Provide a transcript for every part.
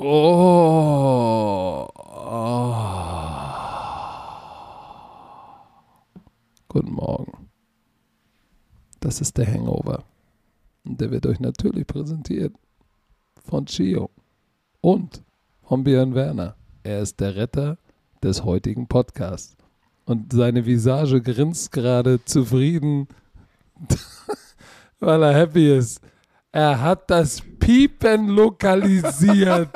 Oh. Guten Morgen. Das ist der Hangover. Und der wird euch natürlich präsentiert von Chio und von Björn Werner. Er ist der Retter des heutigen Podcasts. Und seine Visage grinst gerade zufrieden, weil er happy ist. Er hat das Piepen lokalisiert.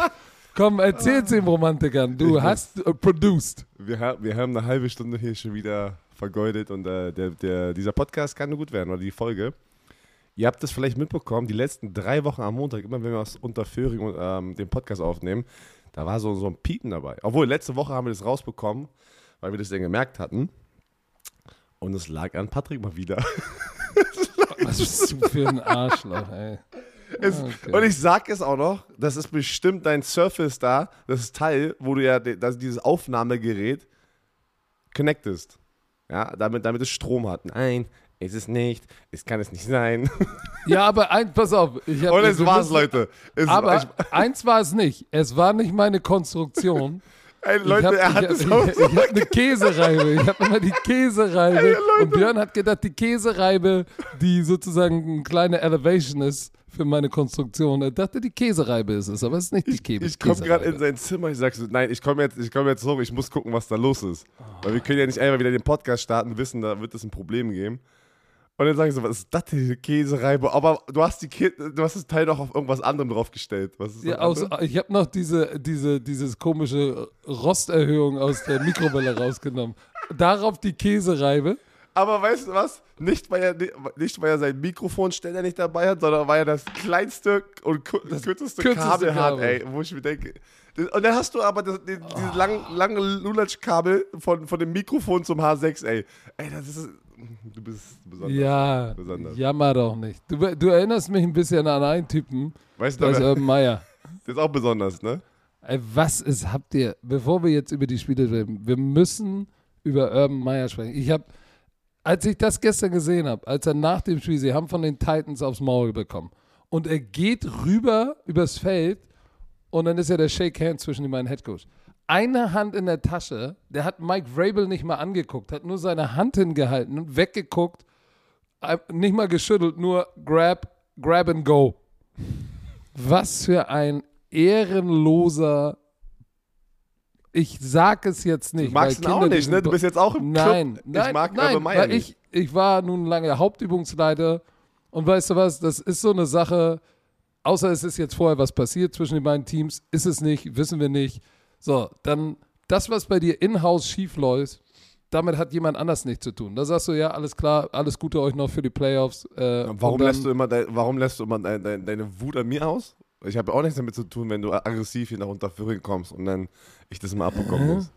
Komm, erzähl's den Romantikern. Du Ich hast äh, produced. Wir, ha wir haben eine halbe Stunde hier schon wieder vergeudet und äh, der, der, dieser Podcast kann nur gut werden oder die Folge. Ihr habt es vielleicht mitbekommen, die letzten drei Wochen am Montag, immer wenn wir aus Unterföhring ähm, den Podcast aufnehmen, da war so, so ein Piepen dabei. Obwohl, letzte Woche haben wir das rausbekommen, weil wir das dann gemerkt hatten. Und es lag an Patrick mal wieder. Was bist du für ein Arschloch, ey. Es, Okay. Und ich sag es auch noch, das ist bestimmt dein Surface da, das Teil, wo du ja das, dieses Aufnahmegerät connectest. Ja, damit, damit es Strom hat. Nein, ist es nicht. Es kann es nicht sein. Ja, aber ein, pass auf. Ich hab, Und es war's, müssen- Leute. Es, Aber ich, eins war es nicht. Es war nicht meine Konstruktion. ey, Leute, hab- er hat ich, es hab- auch ich, so. ich hab eine Käsereibe. Ich habe immer die Käsereibe. Ey, und Björn hat gedacht, die Käsereibe, die sozusagen eine kleine Elevation ist für meine Konstruktion. Er dachte, die Käsereibe ist es, aber es ist nicht die Käse. ich komme gerade in sein Zimmer, ich sag so, nein, ich komme jetzt, ich komm jetzt hoch, ich muss gucken, was da los ist. Weil wir können ja nicht einfach wieder den Podcast starten, wissen, da wird es ein Problem geben. Und dann sage ich so, was ist das denn, die Käsereibe? Aber du hast, die Kä du hast das Teil doch auf irgendwas anderem draufgestellt. Was ist Ja, aus, ich habe noch diese, diese, dieses komische Rosterhöhung aus der Mikrowelle rausgenommen. Darauf die Käsereibe. Aber weißt du was? Nicht weil, er, nicht, weil er sein Mikrofonständer nicht dabei hat, sondern weil er das kleinste und das kürzeste, kürzeste Kabel hat, Kabel. ey. Wo ich mir denke. Und dann hast du aber das, die, dieses lang, lange Lulatsch-Kabel von, von dem Mikrofon zum H6, ey. Ey, das ist. Du bist besonders. Ja, Besonders. jammer doch nicht. Du, du erinnerst mich ein bisschen an einen Typen, Weißt du, das ist der Urban Meyer. ist auch besonders, ne? Ey, was ist, habt ihr, bevor wir jetzt über die Spiele reden, wir müssen über Urban Meyer sprechen. Ich habe, als ich das gestern gesehen habe, als er nach dem Spiel, sie haben von den Titans aufs Maul bekommen und er geht rüber übers Feld und dann ist ja der Shake Hand zwischen den beiden Headcoach. Eine Hand in der Tasche, der hat Mike Vrabel nicht mal angeguckt, hat nur seine Hand hingehalten und weggeguckt, äh, nicht mal geschüttelt, nur grab, grab and go. Was für ein ehrenloser. Ich sag es jetzt nicht. Du magst ihn weil auch Kinder nicht, ne? Du bist jetzt auch im Nein, Club. nein, ich mag nein, Urban Meyer weil nicht. ich, ich war nun lange Hauptübungsleiter und weißt du was, das ist so eine Sache, außer es ist jetzt vorher was passiert zwischen den beiden Teams, ist es nicht, wissen wir nicht. So, dann das, was bei dir in-house schief läuft, damit hat jemand anders nichts zu tun. Da sagst du, ja, alles klar, alles Gute euch noch für die Playoffs. Äh, Warum dann- lässt du immer, dein, warum lässt du immer dein, dein, deine Wut an mir aus? Ich habe auch nichts damit zu tun, wenn du aggressiv hier nach Unterföhring kommst und dann ich das mal abbekommen muss.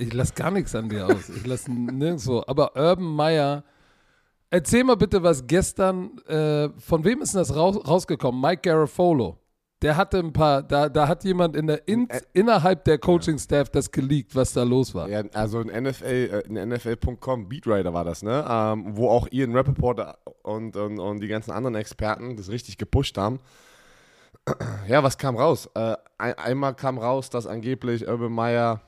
Ich lasse gar nichts an dir aus. Ich lasse nirgendwo. Aber Urban Meyer, erzähl mal bitte, was gestern, äh, von wem ist denn das raus, rausgekommen? Mike Garafolo. Der hatte ein paar, da, da hat jemand in der in, innerhalb der Coaching-Staff das geleakt, was da los war. Ja, also in NFL, äh, in NFL.com, Beatwriter war das, ne? Ähm, wo auch Ian Rappaport und, und, und die ganzen anderen Experten das richtig gepusht haben. Ja, was kam raus? Äh, ein, einmal kam raus, dass angeblich Urban Meyer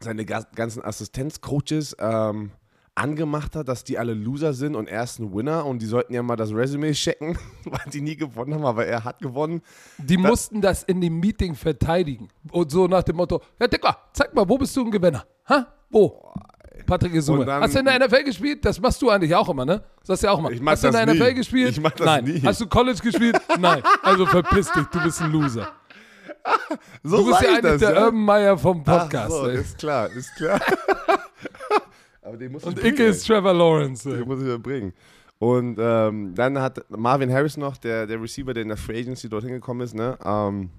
seine ga- ganzen Assistenzcoaches ähm, angemacht hat, dass die alle Loser sind und er ist ein Winner und die sollten ja mal das Resume checken, weil die nie gewonnen haben, aber er hat gewonnen. Die mussten das in dem Meeting verteidigen. Und so nach dem Motto: Ja, Dicker, zeig mal, wo bist du ein Gewinner? Ha? Wo? Patrick Isume. Und dann- Hast du in der NFL gespielt? Das machst du eigentlich auch immer, ne? Das sagst du ja auch mach Hast du in der das NFL nie. gespielt? Ich mach das Nein. nie. Hast du College gespielt? Nein. Also verpiss dich, du bist ein Loser. So Du bist ja ich eigentlich das, der ja? Urban Meyer vom Ach Podcast. so, ey. ist klar, ist klar. aber den muss Und ich Icke bringen, ist Trevor Lawrence. Den muss ich überbringen. Und ähm, dann hat Marvin Harris noch, der, der Receiver, der in der Free Agency dorthin gekommen ist, ne? Ähm,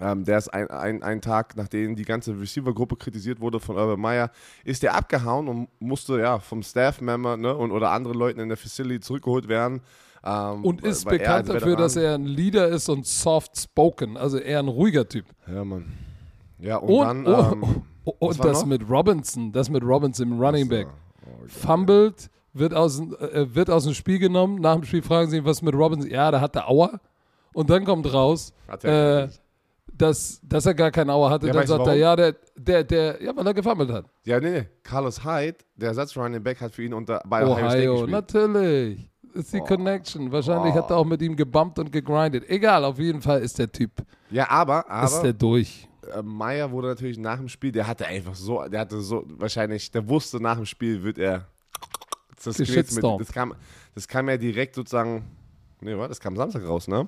ähm, der ist ein, ein, ein Tag, nachdem die ganze Receiver-Gruppe kritisiert wurde von Urban Meyer, ist der abgehauen und musste ja vom Staff-Member ne, und, oder anderen Leuten in der Facility zurückgeholt werden. Ähm, Und ist bekannt als dafür, dass er ein Leader ist und soft spoken. Also eher ein ruhiger Typ. Ja, Mann. Ja, und, Und, dann. oh, ähm, oh, und das noch? mit Robinson, das mit Robinson im Running Back. Oh, Fumbled, wird aus, dem- äh, wird aus dem Spiel genommen. Nach dem Spiel fragen sie ihn, was mit Robinson? Ja, da hat er Aua. Und dann kommt raus, er äh, dass, dass er gar keinen Auer hatte. Ja, dann sagt er, warum? ja, der, der, der, ja, weil er gefummelt hat. Ja, nee, nee. Carlos Hyde, der Ersatz-Running Back, hat für ihn unter, bei Ohio, State Ohio, gespielt. natürlich. Ist die Boah. Connection. Wahrscheinlich hat er auch mit ihm gebumpt und gegrindet. Egal, auf jeden Fall ist der Typ, Ja, aber, ist aber der durch. Äh, Meyer wurde natürlich nach dem Spiel, der hatte einfach so, der hatte so, wahrscheinlich, der wusste nach dem Spiel wird er das, mit, das, kam, das kam ja direkt sozusagen, nee, warte, das kam Samstag raus, ne?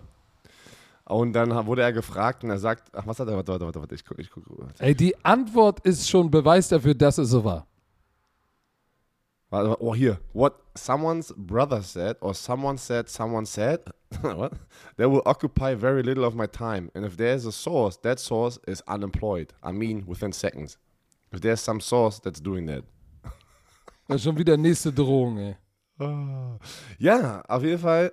Und dann wurde er gefragt und er sagt, ach, was hat er, warte, warte, warte, warte ich guck, ich guck, warte. Ey, die Antwort ist schon Beweis dafür, dass es so war. Oh, hier. What someone's brother said, or someone said, someone said, what? That will occupy very little of my time. And if there's a source, that source is unemployed. I mean, within seconds. If there's some source that's doing that. Das ist schon wieder nächste Drohung, ey. Ja, auf jeden Fall.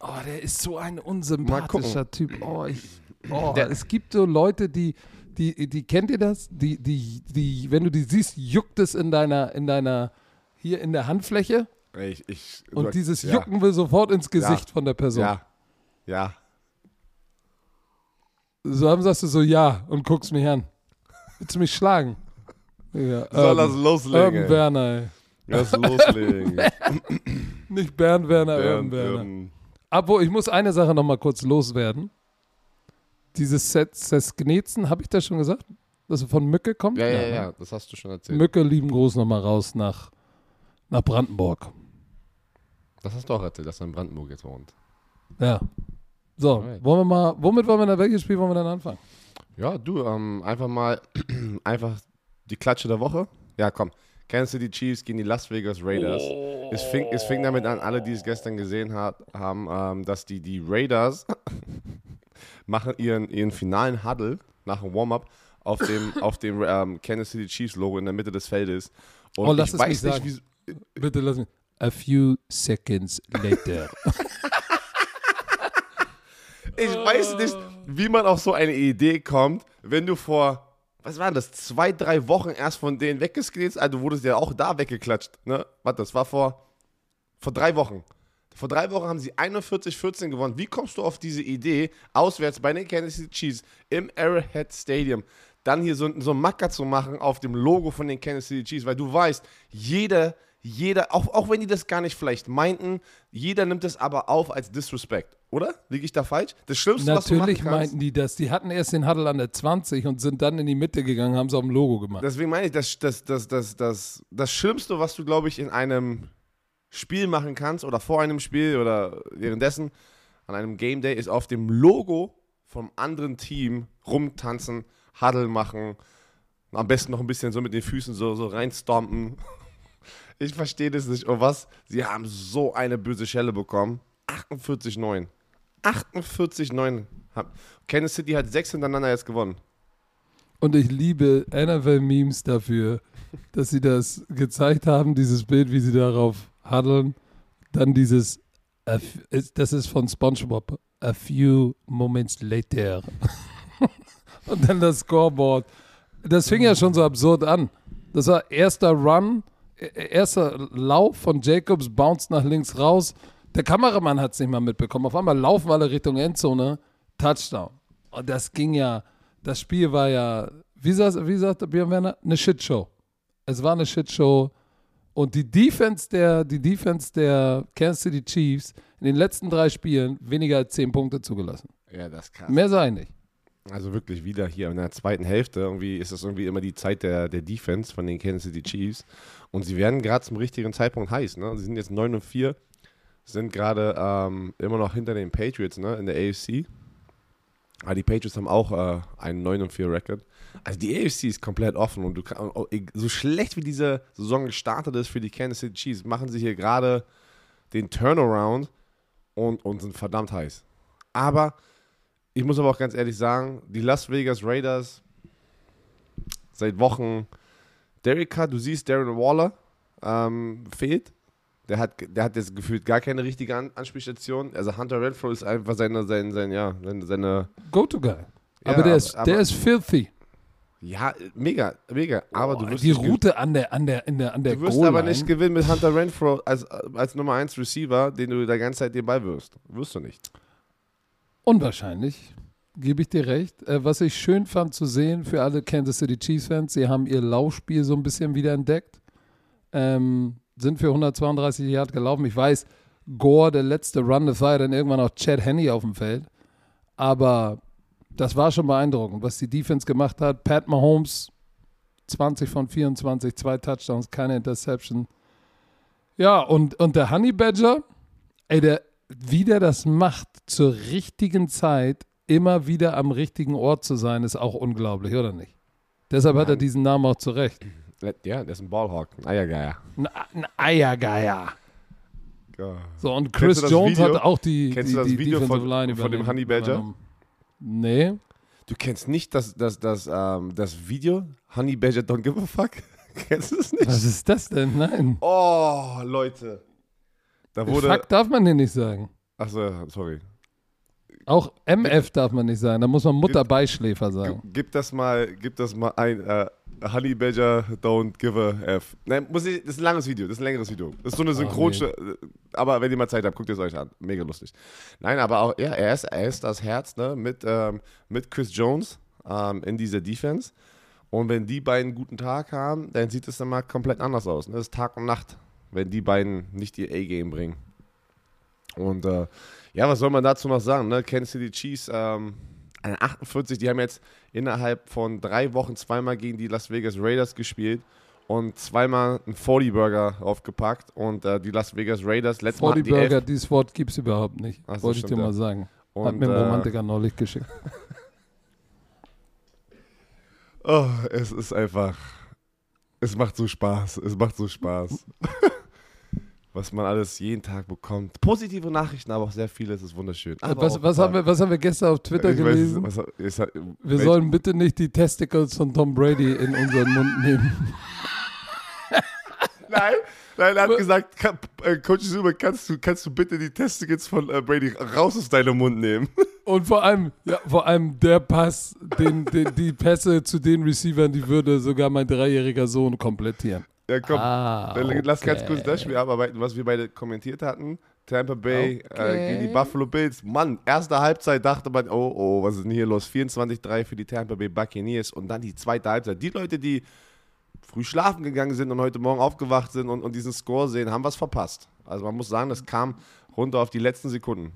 Oh, der ist so ein unsympathischer Typ. Oh, ich, oh Der- es gibt so Leute, die, die, die kennt ihr das? Die, die, die, wenn du die siehst, juckt es in deiner, in deiner, hier in der Handfläche Ich, ich, und dieses ja, Jucken will sofort ins Gesicht von der Person. Ja. Ja. So haben sagst du so ja und guckst mich an. Willst du mich schlagen? Ja, Soll das Urban- loslegen? Urban Werner, ey. Lass loslegen. Nicht Bernd Werner, Urban Bernd, Werner. ähm, Abo, ich muss eine Sache noch mal kurz loswerden. Dieses Set Sesknetzen, habe ich das schon gesagt? Dass er von Mücke kommt? ja, ja, ne? ja, das hast du schon erzählt. Mücke lieben Gruß noch mal raus nach, nach Brandenburg. Das hast du auch erzählt, dass er in Brandenburg jetzt wohnt. Ja. So, Alright. wollen wir mal, womit wollen wir dann, welches Spiel wollen wir dann anfangen? Ja, du, ähm, einfach mal, einfach die Klatsche der Woche. Ja, komm. Kansas City Chiefs gegen die Las Vegas Raiders. Es, fing, es fing damit an, alle, die es gestern gesehen hat, haben, ähm, dass die, die Raiders machen ihren, ihren finalen Huddle nach dem Warm-up auf dem, auf dem ähm, Kansas City Chiefs Logo in der Mitte des Feldes. Und Oh, lass ich es weiß mich nicht, sagen. wie, Bitte lass mich. A few seconds later. Ich weiß nicht, wie man auf so eine Idee kommt, wenn du vor, was war das, zwei, drei Wochen erst von denen weggeskriegt Also wurdest ja auch da weggeklatscht. Ne? Warte, das war vor, vor drei Wochen. Vor drei Wochen haben sie 41-14 gewonnen. Wie kommst du auf diese Idee, auswärts bei den Kansas City Chiefs im Arrowhead Stadium, dann hier so, so einen Macker zu machen auf dem Logo von den Kansas City Chiefs? Weil du weißt, jeder, jeder, auch, auch wenn die das gar nicht vielleicht meinten, jeder nimmt es aber auf als Disrespect. Oder? Liege ich da falsch? Das Schlimmste, was du Natürlich machen kannst. meinten die das. Die hatten erst den Huddle an der 20 und sind dann in die Mitte gegangen, haben es auf dem Logo gemacht. Deswegen meine ich, das, das, das, das, das, das Schlimmste, was du, glaube ich, in einem Spiel machen kannst oder vor einem Spiel oder währenddessen an einem Game Day, ist auf dem Logo vom anderen Team rumtanzen, Huddle machen, am besten noch ein bisschen so mit den Füßen so, so reinstompen. Ich verstehe das nicht. Und was? Sie haben so eine böse Schelle bekommen. 48-9. 48-9. Hab- Kansas City hat sechs hintereinander jetzt gewonnen. Und ich liebe NFL-Memes dafür, dass sie das gezeigt haben, dieses Bild, wie sie darauf haddeln. Dann dieses, das ist von SpongeBob, a few moments later. Und dann das Scoreboard. Das fing ja schon so absurd an. Das war erster Run, erster Lauf von Jacobs, Bounce nach links raus. Der Kameramann hat es nicht mal mitbekommen. Auf einmal laufen alle Richtung Endzone, Touchdown. Und das ging ja, das Spiel war ja, wie, sagt, wie sagte Björn Werner, eine Shitshow. Es war eine Shitshow. Und die Defense der, die Defense der Kansas City Chiefs in den letzten drei Spielen weniger als zehn Punkte zugelassen. Ja, das krass. Mehr sei nicht. Also wirklich wieder hier in der zweiten Hälfte. Irgendwie ist das irgendwie immer die Zeit der, der Defense von den Kansas City Chiefs. Und sie werden gerade zum richtigen Zeitpunkt heiß. Ne? Sie sind jetzt 9 und 4, sind gerade ähm, immer noch hinter den Patriots ne? in der AFC. Aber die Patriots haben auch äh, einen 9 und 4 Record. Also die AFC ist komplett offen und du kann, oh, so schlecht wie diese Saison gestartet ist für die Kansas City Chiefs, machen sie hier gerade den Turnaround und, und sind verdammt heiß. Aber ich muss aber auch ganz ehrlich sagen, die Las Vegas Raiders seit Wochen, Derek Carr, du siehst, Darren Waller ähm, fehlt. Der hat, der hat jetzt gefühlt gar keine richtige An Anspielstation. Also Hunter Renfro ist einfach seine, seine, seine, ja, seine, seine Go-to-Guy. Ja, aber der ist, aber- der ist filthy. ja, mega, mega. Aber du wirst die Route an der, an der, in der, an der du wirst aber nicht gewinnen mit Hunter Renfro als, als Nummer 1 Receiver, den du die ganze Zeit den Ball wirst. Wirst du nicht. Unwahrscheinlich, gebe ich dir recht. Äh, was ich schön fand zu sehen für alle Kansas City Chiefs-Fans, sie haben ihr Laufspiel so ein bisschen wieder entdeckt. Ähm, sind für 132 Yard gelaufen. Ich weiß, Gore, der letzte Run, das war ja dann irgendwann auch Chad Henney auf dem Feld. Aber das war schon beeindruckend, was die Defense gemacht hat. Pat Mahomes, 20 von 24, zwei Touchdowns, keine Interception. Ja, und, und der Honey Badger, ey, der, wie der das macht, zur richtigen Zeit immer wieder am richtigen Ort zu sein, ist auch unglaublich, oder nicht? Deshalb hat er diesen Namen auch zurecht. Ja, der ist ein Ballhawk, ein Eiergeier. Ein, ein Eiergeier. Ja. So, und Chris das Jones Video? hat auch die, Kennst die, du das die Video von- Line von dem Honey Badger? übernommen. Nee. Du kennst nicht das, das, das, ähm, das Video Honey Badger Don't Give a Fuck? kennst du es nicht? Was ist das denn? Nein. Oh, Leute. Da wurde. Fuck darf man hier nicht sagen. Achso, sorry. Auch MF darf man nicht sagen. Da muss man Mutterbeischläfer sagen. gib das mal, gib das mal ein. Äh, Honey Badger Don't Give a F. Nein, muss ich, das ist ein langes Video, das ist ein längeres Video. Das ist so eine Synchronstimme. Aber wenn ihr mal Zeit habt, guckt es euch an. Mega lustig. Nein, aber auch, ja, er ist, er ist das Herz, ne, mit, ähm, mit Chris Jones ähm, in dieser Defense. Und wenn die beiden einen guten Tag haben, dann sieht es dann mal komplett anders aus. Ne? Das ist Tag und Nacht, wenn die beiden nicht ihr A-Game bringen. Und äh, ja, was soll man dazu noch sagen? Ne? Kansas City Chiefs, ähm, eine 48, die haben jetzt innerhalb von drei Wochen zweimal gegen die Las Vegas Raiders gespielt und zweimal einen 40-Burger aufgepackt. Und äh, die Las Vegas Raiders, letztes Mal 40 hatten die Burger, dieses Wort gibt es überhaupt nicht. Ach Wollte ich dir ja. mal sagen. Hat und, mir ein äh, Romantiker neulich geschickt. Oh, es ist einfach. Es macht so Spaß. Es macht so Spaß. was man alles jeden Tag bekommt. Positive Nachrichten, aber auch sehr viele. Es ist wunderschön. Was, was, haben wir, was haben wir gestern auf Twitter Ich weiß, gelesen? was, ist, halt- wir sollen bitte nicht die Testicles von Tom Brady in unseren Mund nehmen. Nein, nein, er hat gesagt, kann, äh, Coach Zuma, kannst du, kannst du bitte die Testicles von äh, Brady raus aus deinem Mund nehmen? Und vor allem, ja, vor allem der Pass, den, den, die Pässe zu den Receivern, die würde sogar mein dreijähriger Sohn komplettieren. Ja, komm. Ah, Dann Lass ganz kurz okay. das Spiel abarbeiten, was wir beide kommentiert hatten. Tampa Bay äh, Okay. gegen die Buffalo Bills. Mann, erste Halbzeit dachte man, oh, oh, was ist denn hier los? 24-3 für die Tampa Bay Buccaneers. Und dann die zweite Halbzeit. Die Leute, die früh schlafen gegangen sind und heute Morgen aufgewacht sind und, und diesen Score sehen, haben was verpasst. Also man muss sagen, das kam runter auf die letzten Sekunden.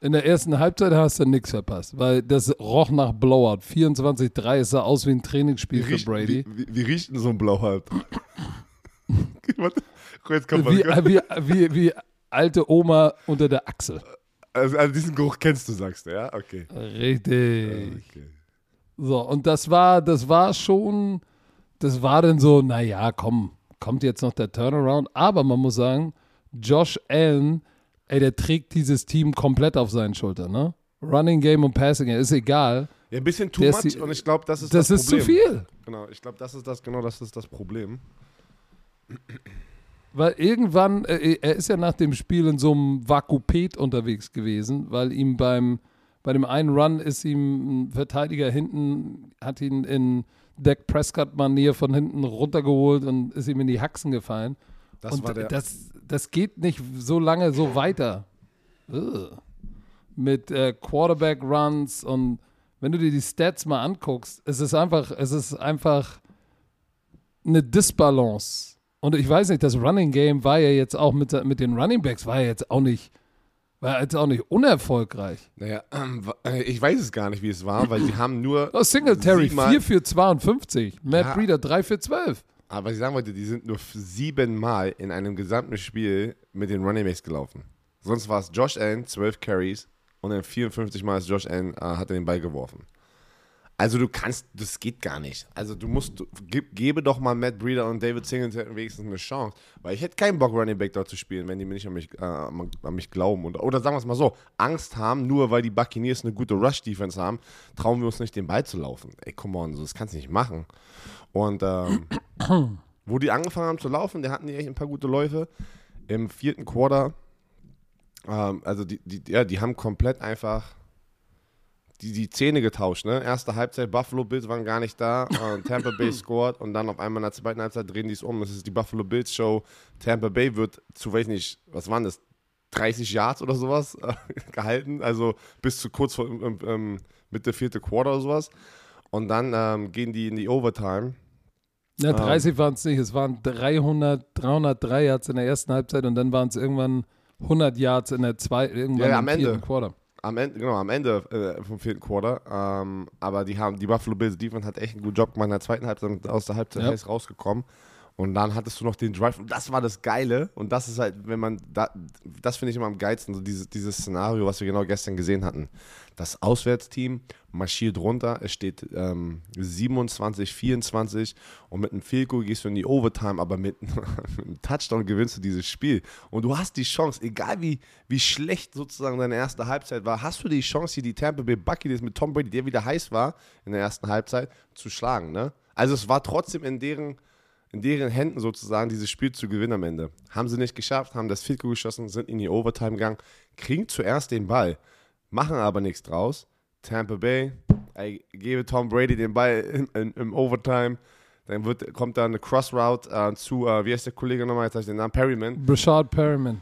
In der ersten Halbzeit hast du nichts verpasst, weil das roch nach Blowout. 24-3, es sah aus wie ein Trainingsspiel für riecht, Brady. Wie, wie, wie riecht denn so ein? Warte, Jetzt kommt. Wie, wie, wie, wie alte Oma unter der Achsel. Also, also diesen Geruch kennst du, sagst du, ja? Okay. Richtig. okay. So, und das war, das war schon, das war dann so, naja, komm, kommt jetzt noch der Turnaround. Aber man muss sagen, Josh Allen, ey, der trägt dieses Team komplett auf seinen Schultern, ne? Running Game und Passing Game, ist egal. Ja, ein bisschen too Der much die- und ich glaube, das ist Das, das, ist zu Problem. viel. Genau, ich glaube, das ist das, genau das ist das Problem. Weil irgendwann, äh, er ist ja nach dem Spiel in so einem Vakupet unterwegs gewesen, weil ihm beim, bei dem einen Run ist ihm ein Verteidiger hinten, hat ihn in Dak Prescott-Manier von hinten runtergeholt und ist ihm in die Haxen gefallen. Das und war der. das, das geht nicht so lange so weiter. Ugh. Mit äh, Quarterback-Runs und wenn du dir die Stats mal anguckst, es ist einfach, es ist einfach eine Disbalance. Und ich weiß nicht, das Running Game war ja jetzt auch mit, mit den Running Backs war ja jetzt auch nicht, war jetzt auch nicht unerfolgreich. naja, äh, ich weiß es gar nicht, wie es war, weil sie haben nur. Oh, Singletary Siebenmal- 4 für 52, Matt Ja. Breeder 3 für 12. Aber ich sagen wollte, die sind nur siebenmal in einem gesamten Spiel mit den Running Backs gelaufen. Sonst war es Josh Allen, 12 Carries und dann 54 Mal ist Josh Allen, äh, hat er den Ball geworfen. Also du kannst, das geht gar nicht. Also du musst, du, gib, gebe doch mal Matt Breeder und David Singleton wenigstens eine Chance. Weil ich hätte keinen Bock, Running Back dort zu spielen, wenn die mir nicht an mich, äh, an mich glauben. Und, oder sagen wir es mal so, Angst haben, nur weil die Buccaneers eine gute Rush-Defense haben, trauen wir uns nicht, den Ball zu laufen. Ey, come on, so, das kannst du nicht machen. Und ähm, wo die angefangen haben zu laufen, da hatten die echt ein paar gute Läufe. Im vierten Quarter, ähm, also die, die, ja, die haben komplett einfach die, die Zähne getauscht. Ne? Erste Halbzeit, Buffalo Bills waren gar nicht da, äh, Tampa Bay scored und dann auf einmal in der zweiten Halbzeit drehen die es um. Das ist die Buffalo Bills Show. Tampa Bay wird zu, weiß nicht, was waren das? 30 Yards oder sowas äh, gehalten, also bis zu kurz vor ähm, Mitte vierte Quarter oder sowas. Und dann ähm, gehen die in die Overtime. Ja, 30 waren es nicht. Es waren 300, 303 Yards in der ersten Halbzeit und dann waren es irgendwann 100 Yards in der zweiten, irgendwann Ja, am vierten Ende. Quarter. Am Ende, genau, am Ende äh, vom vierten Quarter. Ähm, aber die haben, die Buffalo Bills Defense hat echt einen guten Job gemacht in der zweiten Halbzeit und aus der Halbzeit Ja. rausgekommen. Und dann hattest du noch den Drive. Und das war das Geile. Und das ist halt, wenn man, da, das finde ich immer am geilsten, so dieses, dieses Szenario, was wir genau gestern gesehen hatten. Das Auswärtsteam marschiert runter, es steht ähm, 27, 24 und mit einem Goal gehst du in die Overtime, aber mit, mit einem Touchdown gewinnst du dieses Spiel. Und du hast die Chance, egal wie, wie schlecht sozusagen deine erste Halbzeit war, hast du die Chance, hier die Tampa Bay Buccaneers mit Tom Brady, der wieder heiß war in der ersten Halbzeit, zu schlagen. Ne? Also es war trotzdem in deren in deren Händen sozusagen dieses Spiel zu gewinnen am Ende. Haben sie nicht geschafft, haben das Field geschossen, sind in die Overtime gegangen, kriegen zuerst den Ball, machen aber nichts draus. Tampa Bay, ey, gebe Tom Brady den Ball in, in, im Overtime, dann wird, kommt da eine Crossroute äh, zu, äh, wie heißt der Kollege nochmal, jetzt habe ich den Namen, Perryman. Brashard Perriman.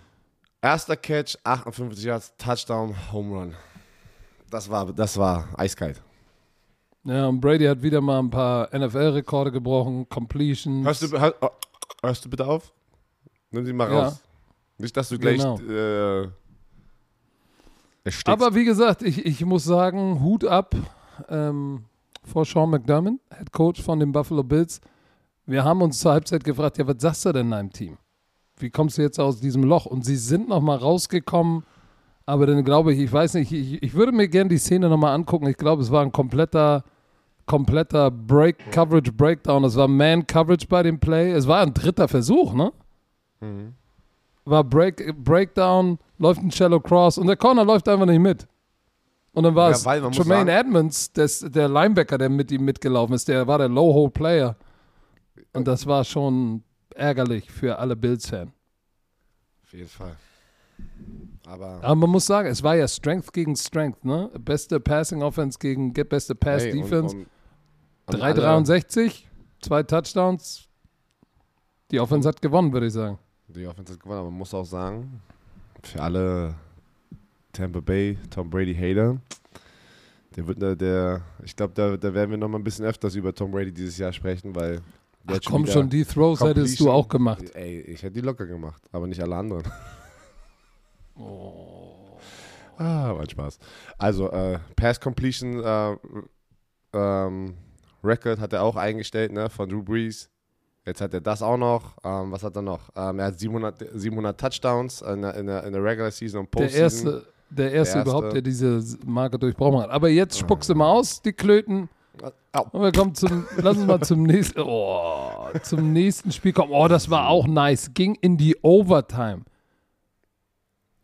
Erster Catch, 58 Yards, Touchdown, Home Run. Das war, das war eiskalt. Ja, und Brady hat wieder mal ein paar NFL-Rekorde gebrochen, Completions. Hörst du, hör, oh, hörst du bitte auf? Nimm sie mal Ja. raus. Nicht, dass du gleich Genau. äh, erstickst. Aber wie gesagt, ich, ich muss sagen, Hut ab ähm, vor Sean McDermott, Head Coach von den Buffalo Bills. Wir haben uns zur Halbzeit gefragt, ja, was sagst du denn deinem Team? Wie kommst du jetzt aus diesem Loch? Und sie sind noch mal rausgekommen, aber dann glaube ich, ich weiß nicht, ich, ich würde mir gerne die Szene noch mal angucken. Ich glaube, es war ein kompletter, kompletter Break, Coverage Breakdown. Es war Man Coverage bei dem Play. Es war ein dritter Versuch, ne? Mhm. war Break, Breakdown, läuft ein Shallow Cross und der Corner läuft einfach nicht mit. Und dann war Ja, es weil man muss Tremaine Edmonds, des, der Linebacker, der mit ihm mitgelaufen ist, der war der Low-Hole-Player. Und das war schon ärgerlich für alle Bills-Fans. Auf jeden Fall. Aber Aber man muss sagen, es war ja Strength gegen Strength, ne? Beste Passing Offense gegen ge- beste Pass hey, und- Defense. und- und alle- 363, zwei Touchdowns. Die Offense hat gewonnen, würde ich sagen. Die Offense hat gewonnen, aber man muss auch sagen, für alle Tampa Bay, Tom Brady Hater, der wird der, der ich glaube, da, da werden wir noch mal ein bisschen öfters über Tom Brady dieses Jahr sprechen, weil Ach hat komm schon, die Throws hättest du auch gemacht. Ey, ich hätte die locker gemacht, aber nicht alle anderen. Ah, war ein Spaß. Also, äh, Pass Completion äh, ähm, Record hat er auch eingestellt, ne, von Drew Brees. Jetzt hat er das auch noch. Ähm, was hat er noch? Ähm, er hat 700, 700 Touchdowns in der, in, der, in der Regular Season und Der Postseason. erste, der erste erste. überhaupt, der diese Marke durchbrochen hat. Aber jetzt spuckst du mal aus, die Klöten. Au. Und wir kommen zum, lass uns mal zum nächsten, oh, zum nächsten Spiel kommen. Oh, das war auch nice. Ging in die Overtime.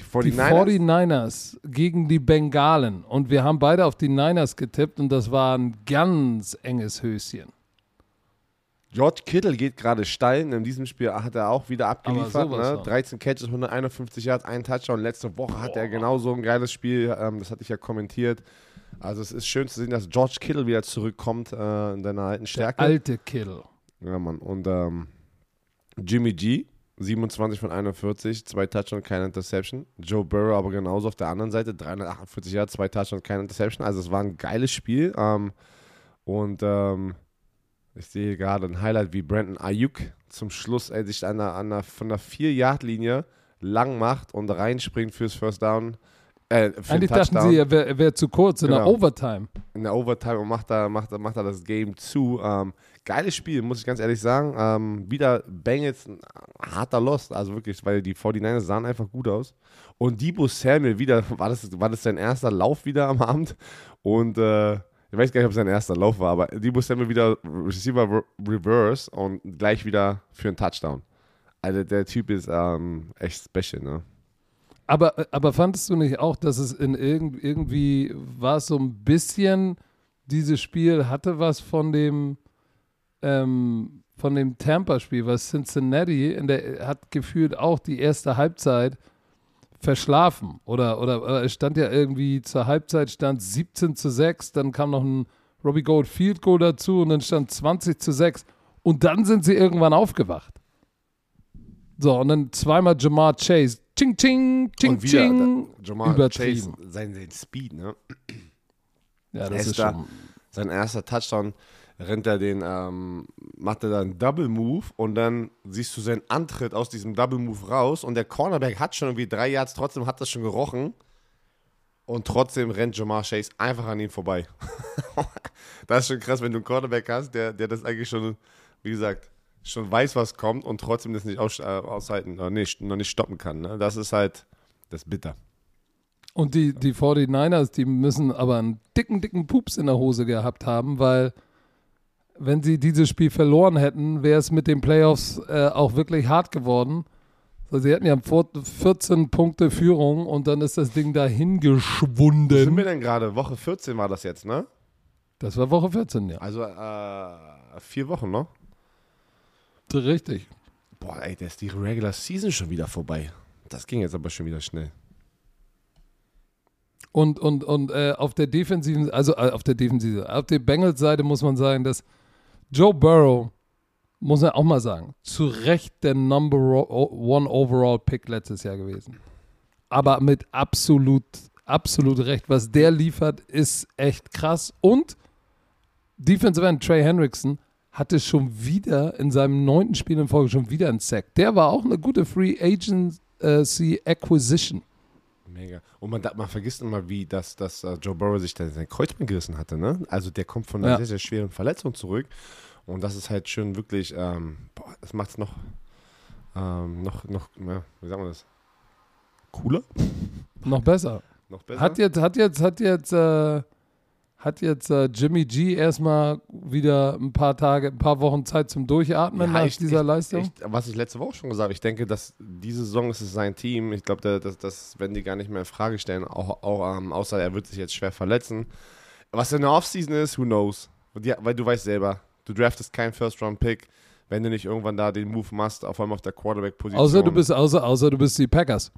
Die Die 49ers? 49ers gegen die Bengalen. Und wir haben beide auf die Niners getippt und das war ein ganz enges Höschen. George Kittle geht gerade steil. In diesem Spiel hat er auch wieder abgeliefert. Ne? von. 13 Catches, 151 Yards, ein Touchdown. Letzte Woche hatte er genauso ein geiles Spiel. Ähm, das hatte ich ja kommentiert. Also es ist schön zu sehen, dass George Kittle wieder zurückkommt äh, in seiner alten Stärke. Alte Kill. Ja, Mann. Und ähm, Jimmy G, 27 von 41, zwei Touchdowns, keine Interception. Joe Burrow aber genauso auf der anderen Seite, 348 Yards, zwei Touchdowns, keine Interception. Also es war ein geiles Spiel. Ähm, und ähm, ich sehe gerade ein Highlight, wie Brandon Ayuk zum Schluss ey, sich an der, an der, von der 4-Yard-Linie lang macht und reinspringt fürs First Down. Äh, für Eigentlich dachten sie, er wäre wär zu kurz in der Genau. Overtime. in der Overtime und macht da, macht, macht da das Game zu. Ähm, geiles Spiel, muss ich ganz ehrlich sagen. Ähm, wieder Bengals, ein harter Lost, also wirklich, weil die 49ers sahen einfach gut aus. Und Debo Samuel wieder, war das, war das sein erster Lauf wieder am Abend? Und äh, ich weiß gar nicht, ob es sein erster Lauf war, aber Debo Samuel wieder Receiver Re- Reverse und gleich wieder für einen Touchdown. Also der Typ ist ähm, echt special, ne? Aber, aber fandest du nicht auch, dass es in irgend, irgendwie war es so ein bisschen, dieses Spiel hatte was von dem, ähm, von dem Tampa-Spiel, was Cincinnati in der, hat gefühlt auch die erste Halbzeit verschlafen. Oder, oder, oder es stand ja irgendwie zur Halbzeit stand 17 zu 6, dann kam noch ein Robbie Gold Field Goal dazu und dann stand 20 zu 6. Und dann sind sie irgendwann aufgewacht. So, und dann zweimal Jamar Chase. ching, ching, ching, Und wieder, ching. da, Übertrieben. Chase, sein, sein Speed, ne? Ja, Er das ist ist da. schon. Sein erster Touchdown rennt er den, ähm, macht er dann Double Move und dann siehst du seinen Antritt aus diesem Double Move raus und der Cornerback hat schon irgendwie drei Yards, trotzdem hat das schon gerochen und trotzdem rennt Jamar Chase einfach an ihm vorbei. das ist schon krass, wenn du einen Cornerback hast, der, der das eigentlich schon, wie gesagt, schon weiß, was kommt und trotzdem das nicht aus, äh, aushalten, äh, nicht, noch nicht stoppen kann. Ne? Das ist halt, das ist bitter. Und die, die 49ers, die müssen aber einen dicken, dicken Pups in der Hose gehabt haben, weil wenn sie dieses Spiel verloren hätten, wäre es mit den Playoffs äh, auch wirklich hart geworden. So, sie hätten ja vor 14 Punkte Führung und dann ist das Ding dahin Wo sind wir geschwunden. denn gerade? Woche 14 war das jetzt, ne? Das war Woche 14, ja. Also äh, vier Wochen, ne? Richtig. Boah, ey, da ist die Regular Season schon wieder vorbei. Das ging jetzt aber schon wieder schnell. Und, und, und äh, auf der defensiven, also äh, auf der defensiven, auf der Bengals-Seite muss man sagen, dass Joe Burrow, muss man auch mal sagen, zu Recht der Number One Overall Pick letztes Jahr gewesen. Aber mit absolut, absolut Recht. Was der liefert, ist echt krass. Und Defensive End Trey Hendrickson hatte schon wieder in seinem neunten Spiel in Folge schon wieder einen Sack. Der war auch eine gute Free Agency Acquisition. Mega. Und man, man vergisst immer, wie das, dass äh, Joe Burrow sich da sein Kreuzband gerissen hatte, ne? Also der kommt von einer Ja. sehr, sehr schweren Verletzung zurück. Und das ist halt schon wirklich, ähm, boah, das macht es noch, ähm, noch, noch, ja, wie sagen wir das? Cooler? Noch besser. Noch besser? Hat jetzt, hat jetzt, hat jetzt, äh, hat jetzt äh, Jimmy G erstmal wieder ein paar Tage, ein paar Wochen Zeit zum Durchatmen Ja, nach ich- dieser ich, Leistung? Ich, was ich letzte Woche schon gesagt habe, ich denke, dass diese Saison ist es sein Team. Ich glaube, das, das werden die gar nicht mehr in Frage stellen, auch, auch ähm, außer er wird sich jetzt schwer verletzen. Was in der Offseason ist, who knows? Die, weil du weißt selber, du draftest keinen First-Round-Pick, wenn du nicht irgendwann da den Move machst, auf einmal auf der Quarterback-Position. außer du bist, außer, außer du bist die Packers.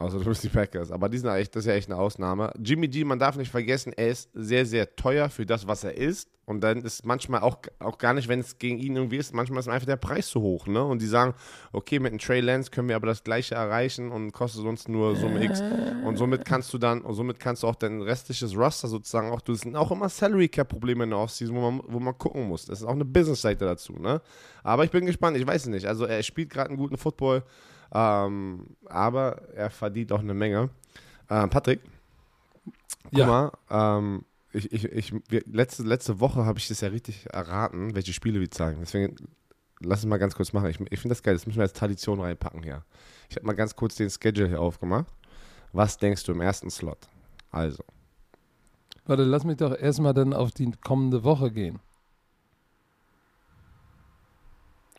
Außer du bist die Packers. Aber die sind echt, das ist ja echt eine Ausnahme. Jimmy G, man darf nicht vergessen, er ist sehr, sehr teuer für das, was er ist. Und dann ist manchmal auch, auch gar nicht, wenn es gegen ihn irgendwie ist, manchmal ist einfach der Preis zu hoch. Ne? Und die sagen, okay, mit einem Trey Lance können wir aber das Gleiche erreichen und kostet uns nur Summe X. Und somit kannst du dann, und somit kannst du auch dein restliches Roster sozusagen auch, du sind auch immer Salary Cap Probleme in der Offseason, wo man, wo man gucken muss. Das ist auch eine Business-Seite dazu. Ne? Aber ich bin gespannt, ich weiß es nicht. Also er spielt gerade einen guten Football. Ähm, aber er verdient auch eine Menge. Ähm, Patrick, guck Ja. mal, ähm, ich, ich, ich, wir, letzte, letzte Woche habe ich das ja richtig erraten, welche Spiele wir zeigen. Deswegen lass es mal ganz kurz machen. Ich, ich finde das geil, das müssen wir als Tradition reinpacken hier. Ich habe mal ganz kurz den Schedule hier aufgemacht. Was denkst du im ersten Slot? Also, Warte, lass mich doch erstmal dann auf die kommende Woche gehen.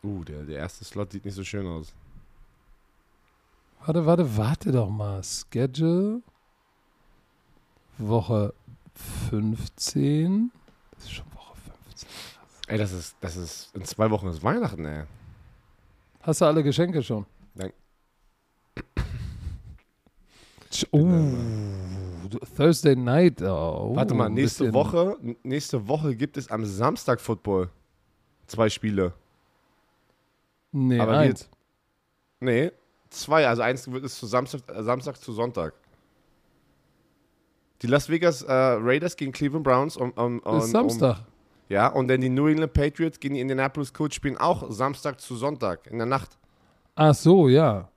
uh, der, der erste Slot sieht nicht so schön aus. Warte, warte, warte doch mal. Schedule. Woche 15. Das ist schon Woche 15. Ey, das ist, das ist, in zwei Wochen ist Weihnachten, ey. Hast du alle Geschenke schon? Nein. Oh, Thursday Night. Oh, Warte mal, nächste Woche, nächste Woche gibt es am Samstag Football. Zwei Spiele. Nee, Aber eins. Nee, zwei. Also eins wird es zu Samstag, äh, Samstag zu Sonntag. Die Las Vegas äh, Raiders gegen Cleveland Browns um, um, um, ist Samstag. Um, ja, und dann die New England Patriots gegen die Indianapolis Colts spielen auch Samstag zu Sonntag in der Nacht. Ach so, ja.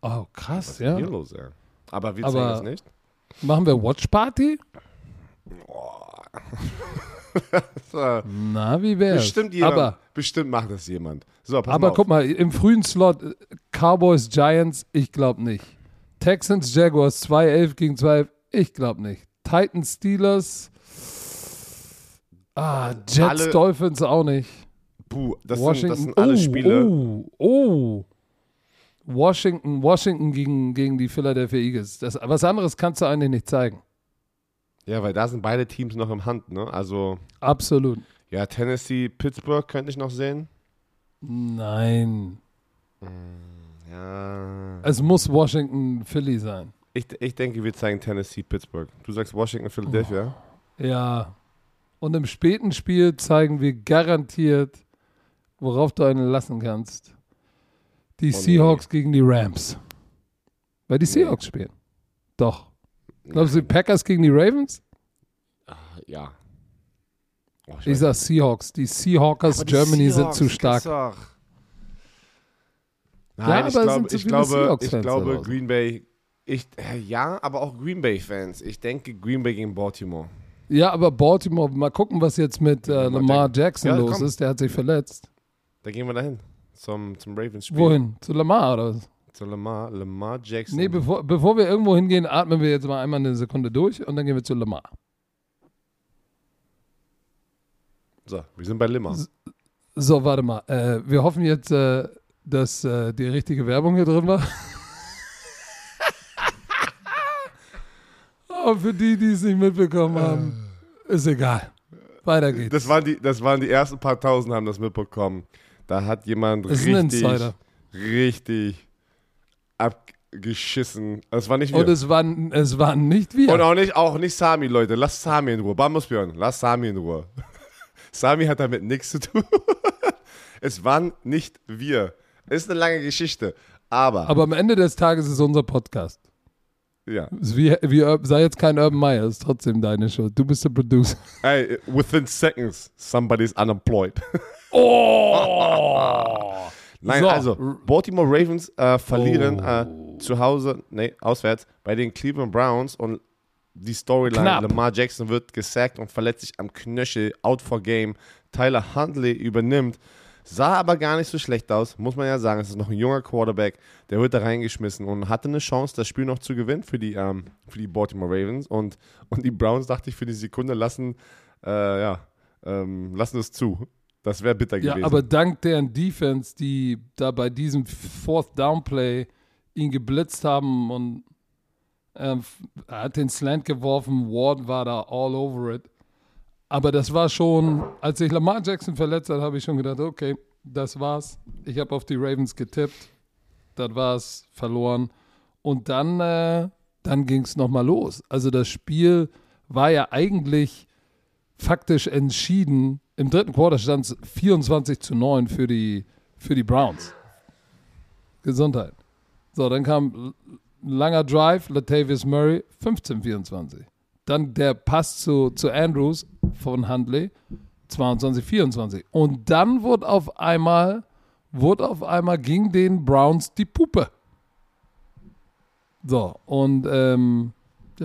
Oh, krass, Was ist ja. hier los, ey? Aber wir Aber- zeigen das nicht. Machen wir Watch Party? So, Na, wie wär's? bestimmt jemand. Aber, bestimmt macht das jemand. So, mal aber auf. guck mal, im frühen Slot äh, Cowboys, Giants, ich glaube nicht. Texans, Jaguars 2-11 gegen 2 ich glaube nicht. Titans, Steelers, ah, Jets, Alle- Dolphins auch nicht. Puh, das, Washington, sind, das sind alle oh, Spiele. Oh, oh. Washington, Washington gegen, gegen die Philadelphia Eagles. Das, was anderes kannst du eigentlich nicht zeigen. Ja, weil da sind beide Teams noch im Hand, ne? Also, Absolut. ja, Tennessee, Pittsburgh könnte ich noch sehen. Nein. Ja. Es muss Washington, Philly sein. Ich, ich denke, wir zeigen Tennessee, Pittsburgh. Du sagst Washington, Philadelphia. Ja. Und im späten Spiel zeigen wir garantiert, worauf du einen lassen kannst. Die Oh nee. Seahawks gegen die Rams. Weil die Seahawks spielen. Doch. Glaubst du, die Packers gegen die Ravens? Ja. Oh, Ich sag Seahawks. Die Seahawkers die Germany Seahawks, sind zu stark. Ja, Nein, aber ich es glaube, sind zu ich viele glaube, ich glaube. Green Bay. Ich, ja, aber auch Green Bay-Fans. Ich denke Green Bay gegen Baltimore. Ja, aber Baltimore, mal gucken, was jetzt mit äh, Lamar Lamar Jackson Ja, los komm. ist. Der hat sich verletzt. Da gehen wir dahin. Zum, zum Ravens-Spiel. Wohin? Zu Lamar oder was? Zu Lamar. Lamar Jackson. Nee, bevor, bevor wir irgendwo hingehen, atmen wir jetzt mal einmal eine Sekunde durch und dann gehen wir zu Lamar. so, wir sind bei Limmer. So, warte mal. Äh, wir hoffen jetzt, äh, dass äh, die richtige Werbung hier drin war. Aber für die, die es nicht mitbekommen haben, ist egal. Weiter geht's. Das waren, die, das waren die ersten paar tausend, haben das mitbekommen. Da hat jemand richtig, richtig abgeschissen. Das war nicht wir. Und es waren, es waren nicht wir. Und auch nicht, auch nicht Sami, Leute. Lasst Sami in Ruhe. Bambusbjörn, lass Sami in Ruhe. Sami hat damit nichts zu tun. es waren nicht wir. Ist eine lange Geschichte. Aber, Aber am Ende des Tages ist unser Podcast. ja. Wie, wie, sei jetzt kein Urban Meyer, ist trotzdem deine Schuld. Du bist der Producer. Hey, within seconds, somebody's unemployed. Oh! Nein, So. also, Baltimore Ravens äh, verlieren Oh. äh, zu Hause, nee, auswärts, bei den Cleveland Browns und die Storyline, Knapp. Lamar Jackson wird gesackt und verletzt sich am Knöchel, out for game. Tyler Huntley übernimmt, sah aber gar nicht so schlecht aus, muss man ja sagen. Es ist noch ein junger Quarterback, der wird da reingeschmissen und hatte eine Chance, das Spiel noch zu gewinnen für die, ähm, für die Baltimore Ravens. Und, und die Browns, dachte ich, für die Sekunde lassen, äh, ja, ähm, lassen es zu. Das wäre bitter Ja, gewesen. aber dank deren Defense, die da bei diesem Fourth Down Play ihn geblitzt haben und ähm, er hat den Slant geworfen, Ward war da all over it. Aber das war schon, als sich Lamar Jackson verletzt hat, habe ich schon gedacht, okay, das war's. Ich habe auf die Ravens getippt, das war's, verloren. Und dann, äh, dann ging es nochmal los. Also das Spiel war ja eigentlich faktisch entschieden. Im dritten Quarter stand es 24 zu 9 für die, für die Browns. Gesundheit. So, dann kam langer Drive, Latavius Murray, 15-24. Dann der Pass zu, zu Andrews von Huntley, 22-24. Und dann wurde auf einmal, wurde auf einmal gegen den Browns die Puppe. So, und ähm,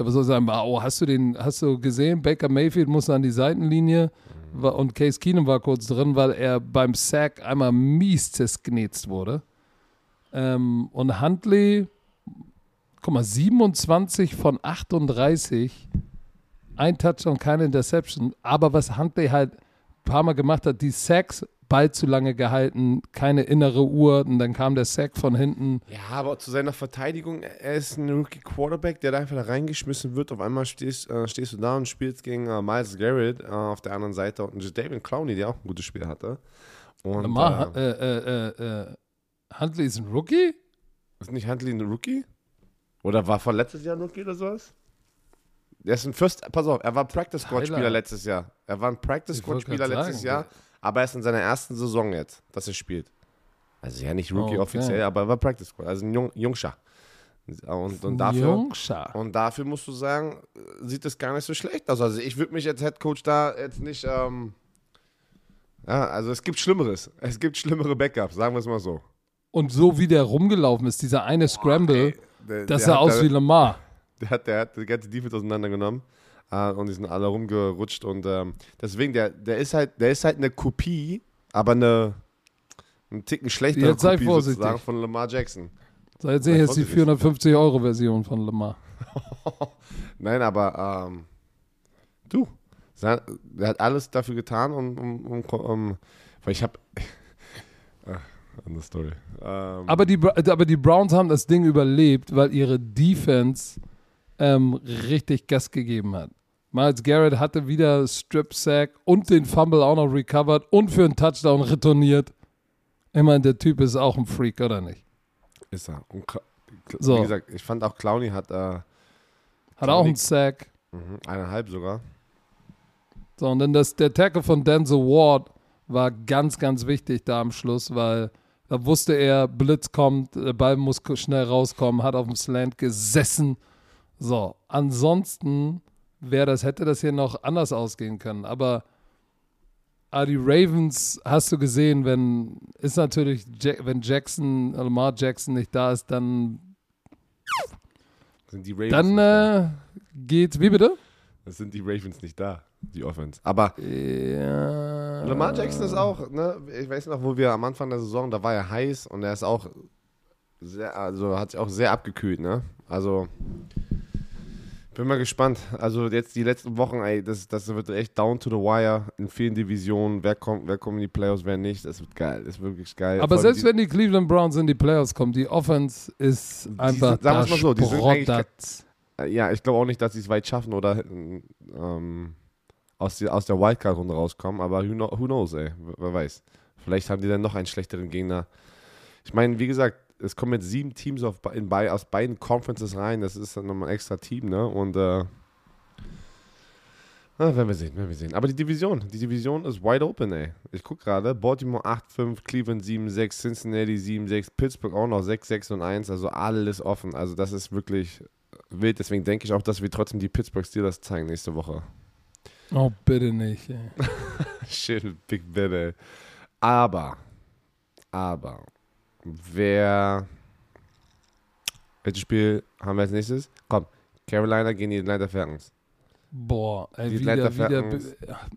soll ich sagen? Oh, hast du den, hast du gesehen? Baker Mayfield musste an die Seitenlinie und Case Keenum war kurz drin, weil er beim Sack einmal mies zersknetzt wurde. Ähm, und Huntley, guck mal, 27 von 38, ein Touchdown, keine Interception. Aber was Huntley halt ein paar Mal gemacht hat, die Sacks bald zu lange gehalten, keine innere Uhr und dann kam der Sack von hinten. Ja, aber zu seiner Verteidigung, er ist ein Rookie Quarterback, der da einfach da reingeschmissen wird. Auf einmal stehst, äh, stehst du da und spielst gegen äh, Miles Garrett äh, auf der anderen Seite und David Clowney, der auch ein gutes Spiel hatte. Und Lamar, äh, äh, äh, Huntley ist ein Rookie? ist nicht Huntley ein Rookie? Oder war vor letztes Jahr ein Rookie oder sowas? Der ist ein First, pass auf, er war Practice Squad Spieler letztes Jahr. Er war ein Practice Squad Spieler letztes sagen, Jahr, aber er ist in seiner ersten Saison jetzt, dass er spielt. Also ja, nicht Rookie Okay. offiziell, aber er war Practice Squad, also ein Jung, Jungscher. Und, und dafür. Und dafür musst du sagen, sieht es gar nicht so schlecht aus. Also ich würde mich als Head Coach da jetzt nicht. Ähm, ja, also es gibt Schlimmeres. Es gibt schlimmere Backups, sagen wir es mal so. Und so wie der rumgelaufen ist, dieser eine Scramble, Der, das der sah hat aus da- wie Lamar. Der hat, der hat die ganze Defense auseinandergenommen äh, und die sind alle rumgerutscht und ähm, deswegen, der, der ist halt, der ist halt eine Kopie, aber eine ein Ticken schlechtere Jetzt sei Kopie vorsichtig. von Lamar Jackson. So, jetzt sehe ich jetzt die vorsichtig. 450-Euro-Version von Lamar. Nein, aber ähm, du, sa- der hat alles dafür getan, um, um, um, weil ich habe andere Story. Ähm, Aber die, aber die Browns haben das Ding überlebt, weil ihre Defense ähm, richtig Gas gegeben hat. Miles Garrett hatte wieder Strip Sack und den Fumble auch noch recovered und für einen Touchdown retourniert. Ich meine, der Typ ist auch ein Freak, oder nicht? ist er. Und, So. Wie gesagt, ich fand auch Clowny hat äh, Hat auch einen Sack. mhm, eineinhalb sogar. So, und dann das, der Tackle von Denzel Ward war ganz, ganz wichtig da am Schluss, weil Da wusste er, Blitz kommt, der Ball muss schnell rauskommen, hat auf dem Slant gesessen. So, ansonsten wäre das, hätte das hier noch anders ausgehen können. Aber ah, die Ravens hast du gesehen, wenn ist natürlich, wenn Jackson, Lamar Jackson nicht da ist, dann sind die Ravens dann äh, geht, wie bitte? Es sind die Ravens nicht da, die Offense. Aber ja. Lamar Jackson ist auch, ne, ich weiß noch, wo wir am Anfang der Saison, da war er heiß und er ist auch sehr, also hat sich auch sehr abgekühlt, ne? Also bin mal gespannt. Also jetzt die letzten Wochen, ey, das, das wird echt down to the wire in vielen Divisionen. Wer kommt, wer kommt in die Playoffs, wer nicht. Das wird geil. Das ist wirklich geil. Aber selbst wenn die Cleveland Browns in die Playoffs kommen, die Offense ist einfach sind, sagen mal so, die sind eigentlich, Ja, ich glaube auch nicht, dass sie es weit schaffen oder ähm, aus, die, aus der Wildcard-Runde rauskommen. Aber who, know, who knows, ey. Wer weiß. Vielleicht haben die dann noch einen schlechteren Gegner. Ich meine, wie gesagt, es kommen jetzt sieben Teams auf, in, aus beiden Conferences rein. Das ist dann nochmal ein extra Team, ne? Und äh, na, werden wir sehen, werden wir sehen. Aber die Division, die Division ist wide open, ey. Ich gucke gerade, Baltimore 8-5, Cleveland 7-6, Cincinnati 7-6, Pittsburgh auch noch 6-6 und 1, also alles offen. Also das ist wirklich wild. Deswegen denke ich auch, dass wir trotzdem die Pittsburgh Steelers zeigen nächste Woche. Oh, bitte nicht, ey. Schön, Big Ben, ey. Aber, aber, Wer. Welches Spiel haben wir als nächstes? Komm, Carolina gegen die Atlanta Falcons. Boah, ey, wieder, wieder,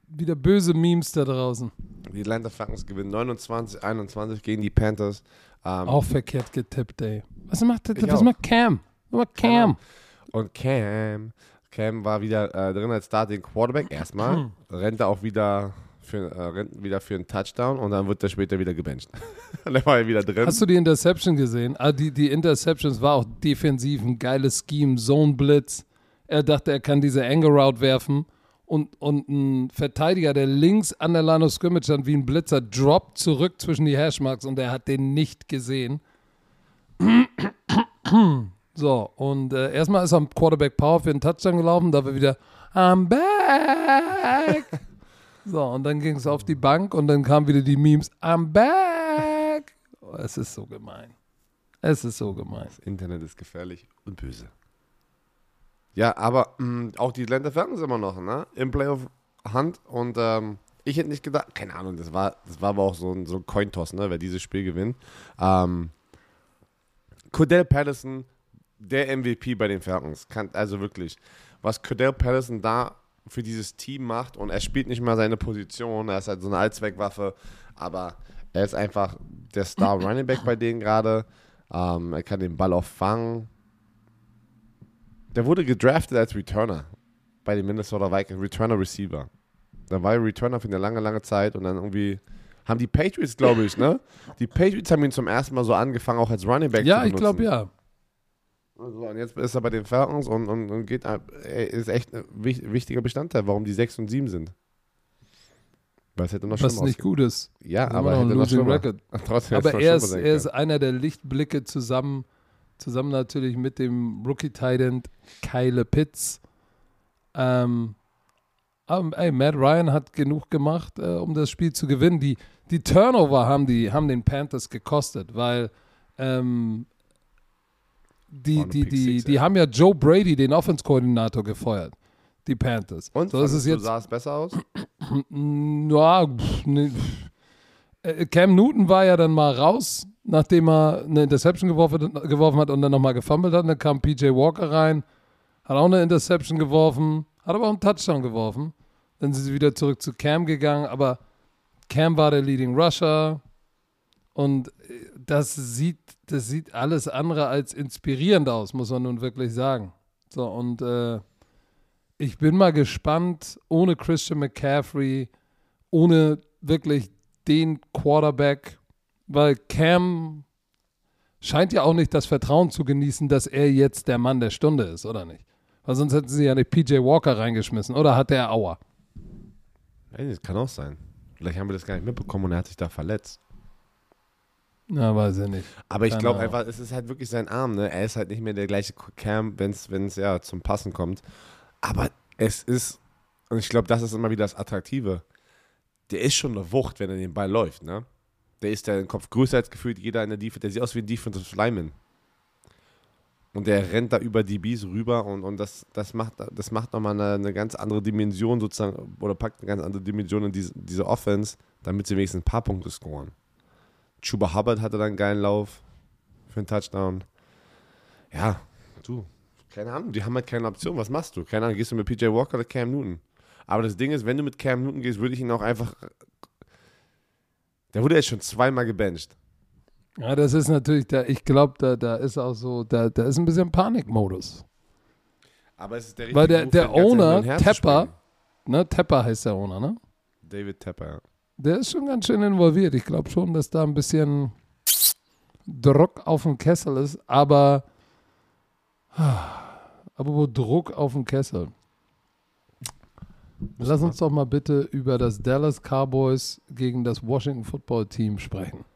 wieder, böse Memes da draußen. Die Atlanta Falcons gewinnen 29, 21 gegen die Panthers. Ähm, Auch verkehrt getippt, ey. Was macht, das, was macht Cam? Was macht Cam? Und Cam, Cam war wieder äh, drin als Starting Quarterback erstmal. rennt er auch wieder für, äh, wieder für einen Touchdown und dann wird er später wieder gebencht. dann war er wieder drin. Hast du die Interception gesehen? Ah, die, die Interceptions war auch defensiv ein geiles Scheme, Zone Blitz. Er dachte, er kann diese Anger Route werfen und, und ein Verteidiger, der links an der Line of Scrimmage stand, wie ein Blitzer, droppt zurück zwischen die Hashmarks und er hat den nicht gesehen. so, und äh, erstmal ist am Quarterback Power für einen Touchdown gelaufen, da war wieder I'm back. So, und dann ging es auf die Bank und dann kamen wieder die Memes, I'm back. Oh, es ist so gemein. Es ist so gemein. Das Internet ist gefährlich und böse. Ja, aber mh, mm, auch die Länder Falcons immer noch, ne? Im Playoff Hand und ähm, ich hätte nicht gedacht, keine Ahnung, das war, das war aber auch so ein, so ein Cointoss, ne? Wer dieses Spiel gewinnt. Ähm, Cordell Patterson, der MVP bei den Falcons, kann also wirklich, was Cordell Patterson da für dieses Team macht und er spielt nicht mal seine Position, er ist halt so eine Allzweckwaffe, aber er ist einfach der Star Running Back bei denen gerade. Ähm, er kann den Ball auch fangen. Der wurde gedraftet als Returner bei den Minnesota Vikings, Returner Receiver. Da war er Returner für eine lange, lange Zeit und dann irgendwie haben die Patriots, glaube ich, ne? Die Patriots haben ihn zum ersten Mal so angefangen, auch als Running Back ja, zu benutzen. Ja, ich glaube ja. So, und jetzt ist er bei den Falcons und, und, und geht, ey, ist echt ein wichtiger Bestandteil, warum die 6 und 7 sind. Weil es hätte noch Was nicht gut ist. Ja, aber hätte noch schlimmer. Record. Trotzdem aber er ist, er ist einer der Lichtblicke zusammen, zusammen natürlich mit dem Rookie-Titan Kyle Pitts. Ähm, aber, ey, Matt Ryan hat genug gemacht, äh, um das Spiel zu gewinnen. Die, die Turnover haben, die, haben den Panthers gekostet, weil ähm, die, die, die, die haben ja Joe Brady, den Offense-Koordinator, gefeuert. Die Panthers. Und so, ist es jetzt, sah es besser aus? ja, ne, Cam Newton war ja dann mal raus, nachdem er eine Interception geworfen, geworfen hat und dann nochmal gefummelt hat. Dann kam PJ Walker rein, hat auch eine Interception geworfen, hat aber auch einen Touchdown geworfen. Dann sind sie wieder zurück zu Cam gegangen, aber Cam war der Leading Rusher und äh, das sieht das sieht alles andere als inspirierend aus, muss man nun wirklich sagen. So, und äh, ich bin mal gespannt, ohne Christian McCaffrey, ohne wirklich den Quarterback, weil Cam scheint ja auch nicht das Vertrauen zu genießen, dass er jetzt der Mann der Stunde ist, oder nicht? Weil sonst hätten sie ja nicht PJ Walker reingeschmissen, oder hat der Auer? das kann auch sein. Vielleicht haben wir das gar nicht mitbekommen und er hat sich da verletzt. Ja, weiß ich nicht. Aber ich glaube einfach, es ist halt wirklich sein Arm, ne? Er ist halt nicht mehr der gleiche Cam, wenn es ja zum Passen kommt. Aber es ist, und ich glaube, das ist immer wieder das Attraktive. Der ist schon eine Wucht, wenn er den Ball läuft, ne? Der ist der Kopf größer als gefühlt jeder in der Defense. Der sieht aus wie ein Defensive Lineman. Und der rennt da über DBs rüber und, und das, das macht, das macht nochmal eine, eine ganz andere Dimension sozusagen, oder packt eine ganz andere Dimension in diese, diese Offense, damit sie wenigstens ein paar Punkte scoren. Chuba Hubbard hatte dann einen geilen Lauf für einen Touchdown. Ja, du, keine Ahnung, die haben halt keine Option. Was machst du? Keine Ahnung, gehst du mit PJ Walker oder Cam Newton? Aber das Ding ist, wenn du mit Cam Newton gehst, würde ich ihn auch einfach. Der wurde jetzt schon zweimal gebencht. Ja, das ist natürlich, da, ich glaube, da, da ist auch so, da, da ist ein bisschen Panikmodus. Aber es ist der Weil der, Move, der Owner, Tepper, ne, Tepper heißt der Owner, ne? David Tepper, ja. Der ist schon ganz schön involviert. Ich glaube schon, dass da ein bisschen Druck auf dem Kessel ist, aber aber wo Druck auf dem Kessel. Lass uns doch mal bitte über das Dallas Cowboys gegen das Washington Football Team sprechen.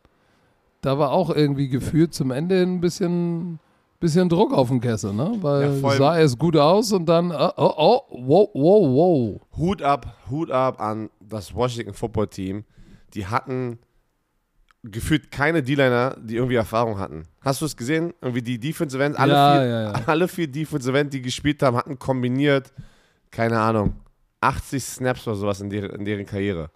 Da war auch irgendwie gefühlt zum Ende hin ein bisschen, bisschen Druck auf dem Kessel, ne? Weil Ja, sah erst gut aus und dann, oh, oh, oh wow, wow, wow. Hut ab, Hut ab an das Washington Football Team. Die hatten gefühlt keine D-Liner, die irgendwie Erfahrung hatten. Hast du es gesehen? Irgendwie die Defensive Ends, alle, Ja, vier, ja, ja. alle vier Defensive Ends, die gespielt haben, hatten kombiniert, keine Ahnung, 80 Snaps oder sowas in, der, in deren Karriere.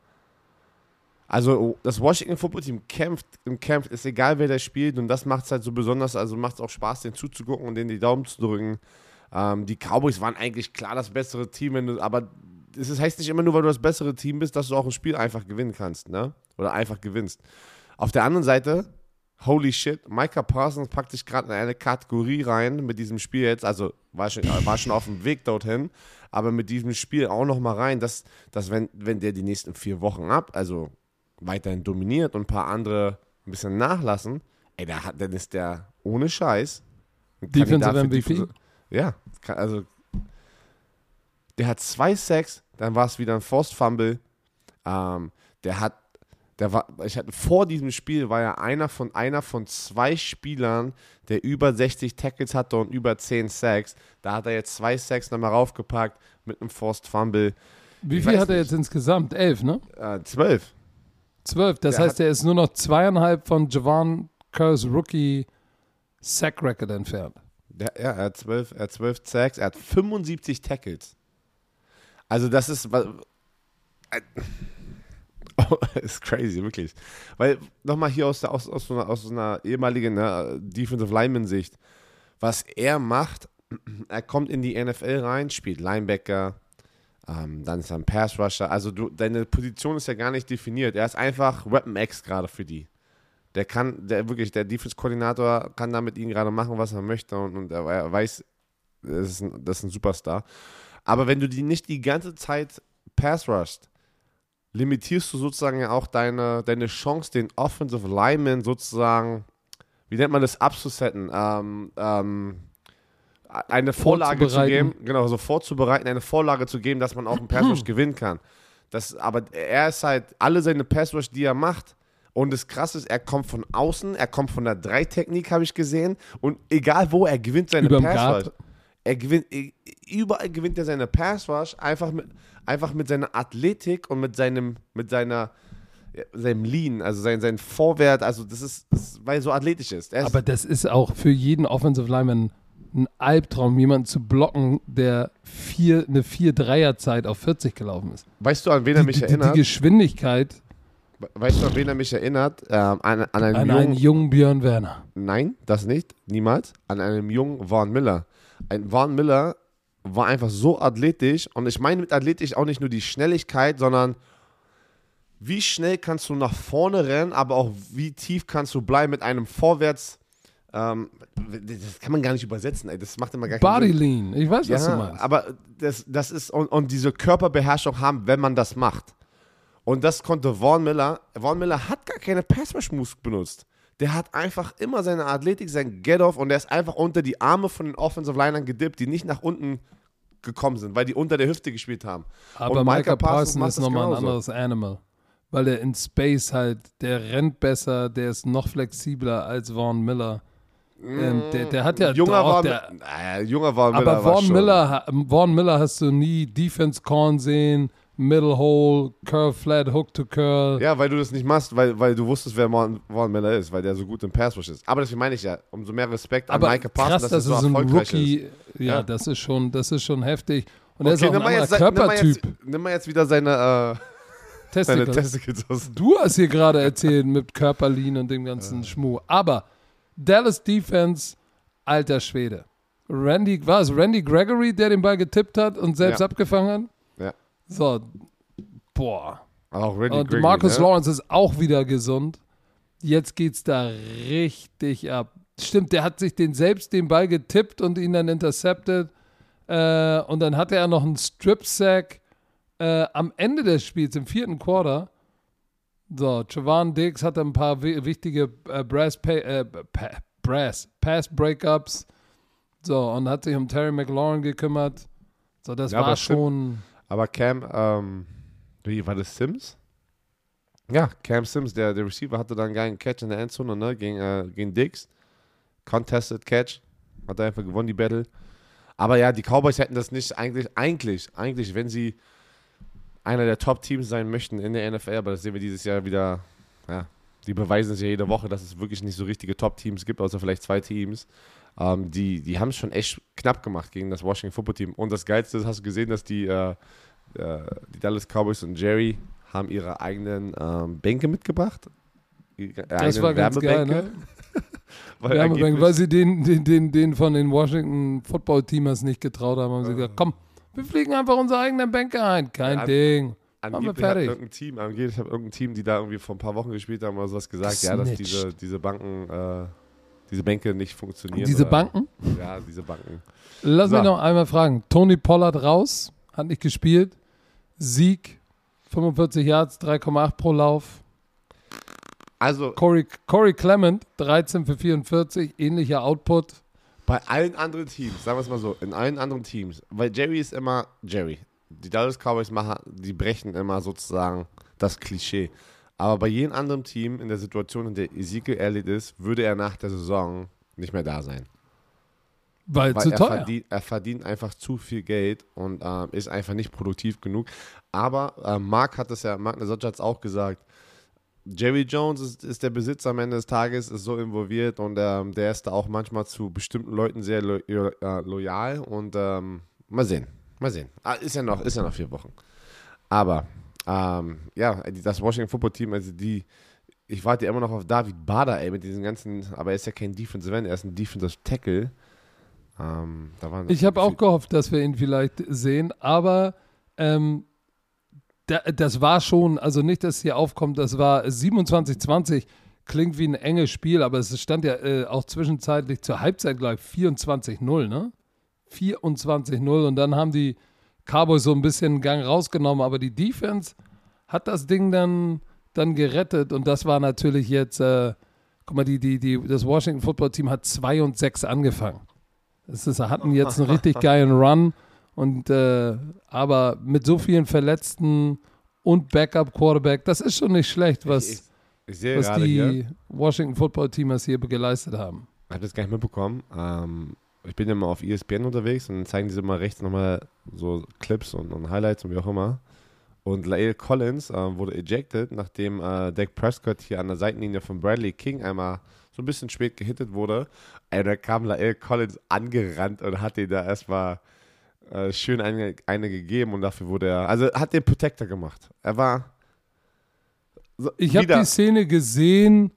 Also das Washington Football Team kämpft und kämpft, ist egal wer da spielt und das macht es halt so besonders, also macht es auch Spaß, denen zuzugucken und denen die Daumen zu drücken. Ähm, die Cowboys waren eigentlich klar das bessere Team, wenn du, aber es ist- heißt nicht immer nur, weil du das bessere Team bist, dass du auch ein Spiel einfach gewinnen kannst, ne? Oder einfach gewinnst. Auf der anderen Seite, holy shit, Micah Parsons packt sich gerade in eine Kategorie rein mit diesem Spiel jetzt, also war schon, war schon auf dem Weg dorthin, aber mit diesem Spiel auch noch mal rein, dass, dass wenn, wenn der die nächsten vier Wochen ab, also weiterhin dominiert und ein paar andere ein bisschen nachlassen, ey, da hat, dann ist der ohne Scheiß Defensive MVP? Defensive- Ja, also der hat zwei Sacks, dann war es wieder ein Forced Fumble. Ähm, der hat, der war, ich hatte vor diesem Spiel war er einer von einer von zwei Spielern, der über 60 Tackles hatte und über 10 Sacks. Da hat er jetzt zwei Sacks nochmal raufgepackt mit einem Forced Fumble. Wie Ich viel hat er nicht. jetzt insgesamt? Elf, ne? Äh, 12. Zwölf. Das Der heißt, er ist nur noch zweieinhalb von Javon Kerrs Rookie Sack Record entfernt. Der, ja, er hat 12, er hat 12 Sacks, er hat 75 Tackles. Also das ist oh, ist crazy, wirklich. Weil nochmal hier aus, der, aus, aus, so einer, aus so einer ehemaligen ne, Defensive Lineman-Sicht, was er macht, er kommt in die NFL rein, spielt Linebacker, ähm, dann ist er ein Pass Rusher. Also du, deine Position ist ja gar nicht definiert. Er ist einfach Weapon X gerade für die. Der kann, der wirklich, der Defense-Koordinator kann da mit ihm gerade machen, was er möchte und, und er, er weiß, das ist, ein, das ist ein Superstar. Aber wenn du die nicht die ganze Zeit pass rushst, limitierst du sozusagen ja auch deine, deine Chance, den Offensive Lineman sozusagen, wie nennt man das, abzusetten, ähm, ähm, eine Vorlage zu geben, genau, so vorzubereiten, eine Vorlage zu geben, dass man auch einen Pass Rush gewinnen kann. Das, aber er ist halt, alle seine Pass Rush, die er macht, und das Krasse ist, er kommt von außen, er kommt von der Dreitechnik, habe ich gesehen. Und egal wo, er gewinnt seine Pass. Rush. Er gewinnt, überall gewinnt er seine Pass Rush, einfach mit, einfach mit seiner Athletik und mit seinem, mit seiner, seinem Lean, also sein, sein Vorwert, also das ist, das weil er so athletisch ist. Er Aber das ist auch für jeden Offensive Lineman ein Albtraum, jemanden zu blocken, der vier, eine 4-3er-Zeit auf 40 gelaufen ist. weißt du, an wen er mich die, die, erinnert? die Geschwindigkeit weißt du, an wen er mich erinnert? Ähm, an, an einen an jungen, einen jungen Björn Werner. Nein, das nicht, niemals. An einem jungen Vaughn Miller. Ein Vaughn Miller war einfach so athletisch und ich meine mit athletisch auch nicht nur die Schnelligkeit, sondern wie schnell kannst du nach vorne rennen, aber auch wie tief kannst du bleiben mit einem Vorwärts. Ähm, das kann man gar nicht übersetzen, ey. das macht immer gar keinen Body Sinn. Lean, ich weiß, was du Ja, meinst. aber das, das ist und, und diese Körperbeherrschung haben, wenn man das macht. Und das konnte Vaughn Miller. Vaughn Miller hat gar keine Pass-Rush-Moves benutzt. Der hat einfach immer seine Athletik, sein Get-Off und der ist einfach unter die Arme von den Offensive Linern gedippt, die nicht nach unten gekommen sind, weil die unter der Hüfte gespielt haben. Aber und Micah Micah Parsons Parsons ist nochmal ein anderes Animal. Weil der in Space halt, der rennt besser, der ist noch flexibler als Vaughn Miller. Ähm, der, der hat ja junger doch, Vaughn, der, äh, junger Vaughn Miller aber war Vaughn Miller, Vaughn Miller hast du nie Defense Corn sehen, Middle Hole, Curl Flat, Hook to Curl. Ja, weil du das nicht machst, weil, weil du wusstest, wer Von Von Miller ist, weil der so gut im Pass Rush ist. Aber deswegen meine ich ja, umso mehr Respekt an Aber Micah Parsons, krass, dass dass er so erfolgreich Rookie, ist. ja, Ja. das ist schon, das ist schon heftig. Und er ist Okay, auch ein anderer jetzt, nimm, mal Körpertyp. jetzt, nimm mal jetzt wieder seine, äh, Testicles. Testicles aus. Du hast hier gerade erzählt mit Körperlin und dem ganzen Schmuh. Aber Dallas Defense, alter Schwede. Randy, war es Randy Gregory, der den Ball getippt hat und selbst Ja. abgefangen hat? So, boah. Auch Randy Und Gregory, Marcus ne? Lawrence ist auch wieder gesund. Jetzt geht's da richtig ab. Stimmt, der hat sich den selbst den Ball getippt und ihn dann intercepted. Äh, und dann hatte er noch einen Strip-Sack äh, am Ende des Spiels, im vierten Quarter. So, Javan Diggs hatte ein paar wi wichtige äh, Brass, pa äh, pa Brass Pass Breakups. So, und hat sich um Terry McLaurin gekümmert. So, das Ja, war schon. Aber Cam, ähm, wie war das Sims? Ja, Cam Sims, der, der Receiver, hatte dann einen geilen Catch in der Endzone, ne, gegen, äh, gegen Diggs. Contested Catch. Hat er einfach gewonnen, die Battle. Aber ja, die Cowboys hätten das nicht eigentlich, eigentlich, eigentlich, wenn sie einer der Top-Teams sein möchten in der NFL, aber das sehen wir dieses Jahr wieder, ja, die beweisen es ja jede Woche, dass es wirklich nicht so richtige Top-Teams gibt, außer vielleicht zwei Teams. Ähm, die die haben es schon echt knapp gemacht gegen das Washington Football Team. Und das Geilste ist, hast du gesehen, dass die, äh, äh, die Dallas Cowboys und Jerry haben ihre eigenen ähm, Bänke mitgebracht. Die Das war ganz geil, ne? Weil Wärmebänke, weil sie den, den, den, den von den Washington Football Teamers nicht getraut haben, haben sie gesagt, komm, wir fliegen einfach unsere eigenen Bänke ein. Kein Ja, Ding. Angeblich hat irgendein Team, angeblich hat irgendein Team, die da irgendwie vor ein paar Wochen gespielt haben oder sowas gesagt, ja, dass diese, diese Banken, äh, diese Bänke nicht funktionieren. Diese oder- Banken? Ja, diese Banken. Lass So. mich noch einmal fragen. Tony Pollard raus, hat nicht gespielt. Sieg, 45 Yards, 3,8 pro Lauf. Also Corey, Corey Clement, 13 für 44, ähnlicher Output. bei allen anderen Teams, sagen wir es mal so, in allen anderen Teams, weil Jerry ist immer Jerry. Die Dallas Cowboys machen, die brechen immer sozusagen das Klischee. Aber bei jedem anderen Team in der Situation, in der Ezekiel Elliott ist, würde er nach der Saison nicht mehr da sein. Weil, Weil zu er teuer. verdient, er verdient einfach zu viel Geld und ähm, ist einfach nicht produktiv genug. Aber äh, Mark hat es ja, Mark Nasocca hat es auch gesagt, Jerry Jones ist, ist der Besitzer am Ende des Tages, ist so involviert und ähm, der ist da auch manchmal zu bestimmten Leuten sehr lo lo äh, loyal und ähm, mal sehen, mal sehen. Ah, ist ja noch, ist ja noch vier Wochen. Aber ähm, ja, das Washington Football Team, also die, ich warte immer noch auf David Bader, ey, mit diesen ganzen, aber er ist ja kein Defensive End, er ist ein Defensive Tackle. Ähm, Ich habe auch gehofft, dass wir ihn vielleicht sehen, aber ähm, da, das war schon, also nicht, dass hier aufkommt, das war 27-20, klingt wie ein enges Spiel, aber es stand ja äh, auch zwischenzeitlich zur Halbzeit gleich 24-0, ne? 24-0 und dann haben die Cowboys so ein bisschen Gang rausgenommen, aber die Defense hat das Ding dann, dann gerettet und das war natürlich jetzt, äh, guck mal, die, die, die, das Washington Football Team hat 2 und 6 angefangen. Es ist, hatten jetzt einen richtig geilen Run und äh, aber mit so vielen Verletzten und Backup Quarterback, das ist schon nicht schlecht, was, ich, ich was die hier, Washington Football Teamers hier geleistet haben. ich habe das gar nicht mitbekommen. Ähm, ich bin ja mal auf ESPN unterwegs und dann zeigen sie immer rechts nochmal so Clips und, und Highlights und wie auch immer. Und Lael Collins äh, wurde ejected, nachdem äh, Dak Prescott hier an der Seitenlinie von Bradley King einmal so ein bisschen spät gehittet wurde. Ey, da kam Lael Collins angerannt und hat ihn da erstmal äh, schön eine, eine gegeben und dafür wurde er, also hat den Protector gemacht. Er war so, Ich habe die Szene gesehen.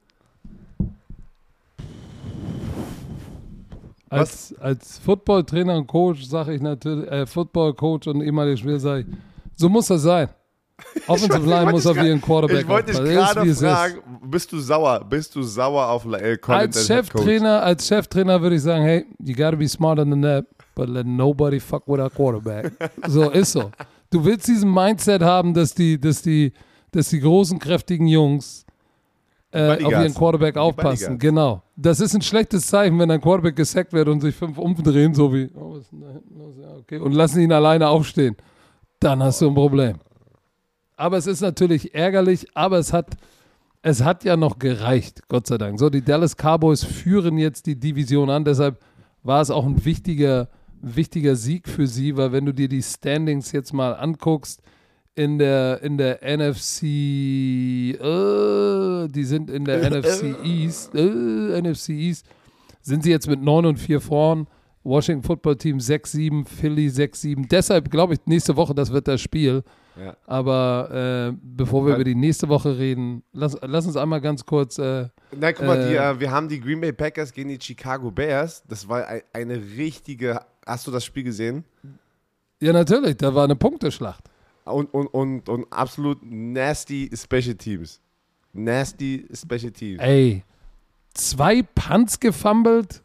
Als, als Football-Trainer und Coach sage ich natürlich, äh, Football-Coach und ehemaliger Spieler sage ich, so muss das sein. Offensive Line muss auf gra- ihren Quarterback Ich wollte dich. Er gerade wie fragen, bist du sauer? Bist du sauer auf Lael Collins Als? Cheftrainer, als Cheftrainer würde ich sagen, hey, you gotta be smarter than that, but let nobody fuck with our quarterback. so ist so. Du willst diesen Mindset haben, dass die, dass die, dass die großen kräftigen Jungs äh, auf ihren Quarterback aufpassen. Genau. Das ist ein schlechtes Zeichen, wenn ein Quarterback gesackt wird und sich fünf umdrehen, so wie, oh, was ist denn da hinten los? Ja, okay, und lassen ihn alleine aufstehen. Dann hast du ein Problem. Aber es ist natürlich ärgerlich, aber es hat, es hat ja noch gereicht, Gott sei Dank. So, die Dallas Cowboys führen jetzt die Division an, deshalb war es auch ein wichtiger, wichtiger Sieg für sie, weil wenn du dir die Standings jetzt mal anguckst, in der, in der NFC, äh, die sind in der NFC East, äh, NFC East, sind sie jetzt mit 9 und 4 vorn. Washington Football Team 6-7, Philly 6-7. Deshalb glaube ich, nächste Woche, das wird das Spiel. Ja. Aber äh, bevor wir Weil- über die nächste Woche reden, lass, lass uns einmal ganz kurz. Äh, Na, guck mal, die, Äh, äh, wir haben die Green Bay Packers gegen die Chicago Bears. Das war ein, eine richtige. Hast du das Spiel gesehen? ja, natürlich, da war eine Punkteschlacht. Und, und, und, und absolut nasty Special Teams. Nasty Special Teams. Ey, zwei Punts gefummelt.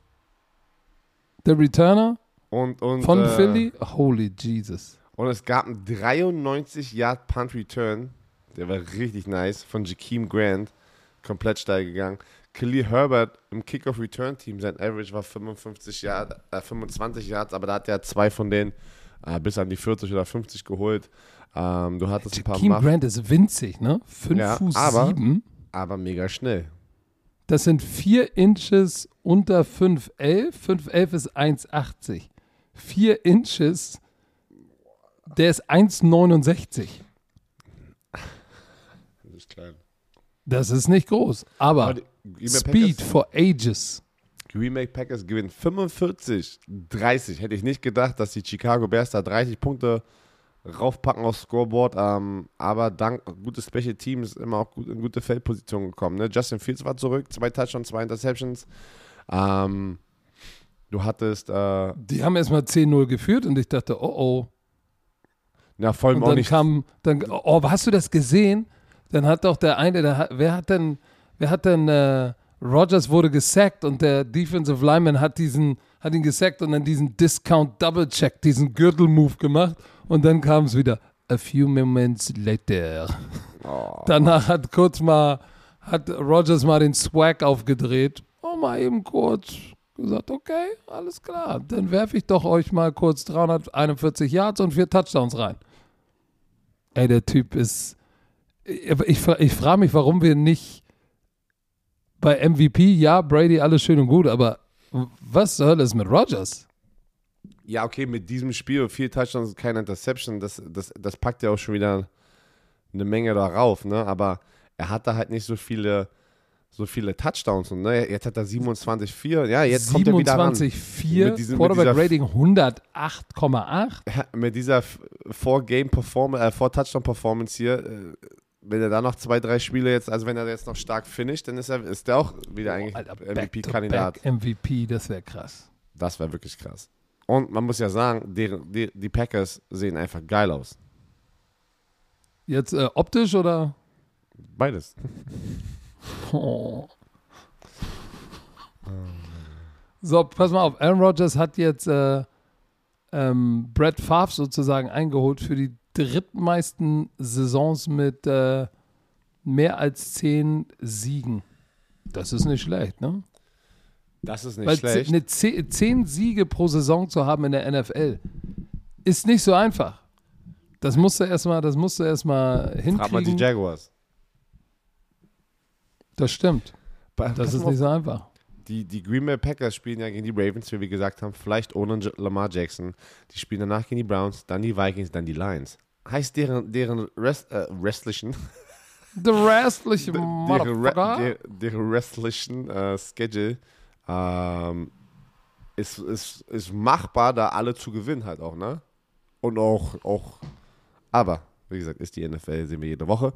Der Returner Und, und, von äh, Philly. Holy Jesus. Und es gab einen 93 Yard Punt Return. Der war richtig nice. Von Jakeem Grant. Komplett steil gegangen. Khalil Herbert im Kickoff Return Team. Sein Average war 55 Yard, äh, 25 Yards, aber da hat er zwei von denen äh, bis an die 40 oder 50 geholt. Ähm, du hattest ein paar Jakeem Muff, Grant ist winzig, ne? 5 Ja, Fuß aber- 7. aber mega schnell. Das sind 4 Inches unter 5'11. 5'11 ist 1,80. 4 Inches, der ist 1,69. Das ist klein. Das ist nicht groß, aber, Aber Speed for Ages. Bay Packers gewinnen 45, 30. Hätte ich nicht gedacht, dass die Chicago Bears da 30 Punkte raufpacken aufs Scoreboard. Ähm, aber dank gutes Special Teams immer auch gut, in gute Feldposition gekommen. Ne? Justin Fields war zurück, zwei Touchdowns, zwei Interceptions. Ähm, du hattest, äh, Die haben erstmal 10-0 geführt und ich dachte, oh oh. na, vor allem Und auch dann nicht. kam, dann, oh, hast du das gesehen? Dann hat doch der eine, der, hat- wer hat denn, wer hat denn, äh, Rogers wurde gesackt und der Defensive Lineman hat diesen, hat ihn gesackt und dann diesen Discount Double Check, diesen Gürtel-Move gemacht und dann kam es wieder. A few moments later. Oh. Danach hat kurz mal, hat Rogers mal den Swag aufgedreht. Oh, mal eben kurz gesagt, okay, alles klar. Dann werfe ich doch euch mal kurz 341 Yards und vier Touchdowns rein. Ey, der Typ ist. Ich, ich, ich frage mich, warum wir nicht bei MVP, ja, Brady, alles schön und gut, aber was Hölle ist mit Rogers? Ja, okay, mit diesem Spiel, vier Touchdowns, keine Interception, das, das, das packt ja auch schon wieder eine Menge darauf, ne? Aber er hatte halt nicht so viele, so viele Touchdowns und ne? Jetzt hat er 27-4. Ja, jetzt kommt er wieder ran. 27,4, Mit diesem- mit Quarterback Rating 108,8. Ja, mit dieser Four-Game-Performance, äh, Four-Touchdown-Performance hier, äh, wenn er da noch zwei, drei Spiele jetzt, also wenn er jetzt noch stark finisht, dann ist er ist der auch wieder eigentlich MVP-Kandidat. MVP, das wäre krass. Das wäre wirklich krass. Und man muss ja sagen, deren, die, die Packers sehen einfach geil aus. Jetzt äh, optisch oder? Beides. Oh. So, pass mal auf. Aaron Rodgers hat jetzt äh, ähm, Brett Favre sozusagen eingeholt für die drittmeisten Saisons mit äh, mehr als zehn Siegen. Das ist nicht schlecht, ne? Das ist nicht Weil schlecht. eine ze- zehn Siege pro Saison zu haben in der NFL ist nicht so einfach. Das musst du erstmal, das musst du erstmal Frag mal die hinkriegen. Jaguars. Das stimmt. Das pass ist nicht so einfach. die, die Green Bay Packers spielen ja gegen die Ravens, wie wir gesagt haben, vielleicht ohne Lamar Jackson. Die spielen danach gegen die Browns, dann die Vikings, dann die Lions. Heißt deren, deren Rest, äh, restlichen, The restliche deren, Motherfucker. Re der, deren restlichen äh, Schedule ähm, ist, ist, ist machbar, da alle zu gewinnen halt auch, ne? Und auch, auch, aber, wie gesagt, ist die NFL, sehen wir jede Woche.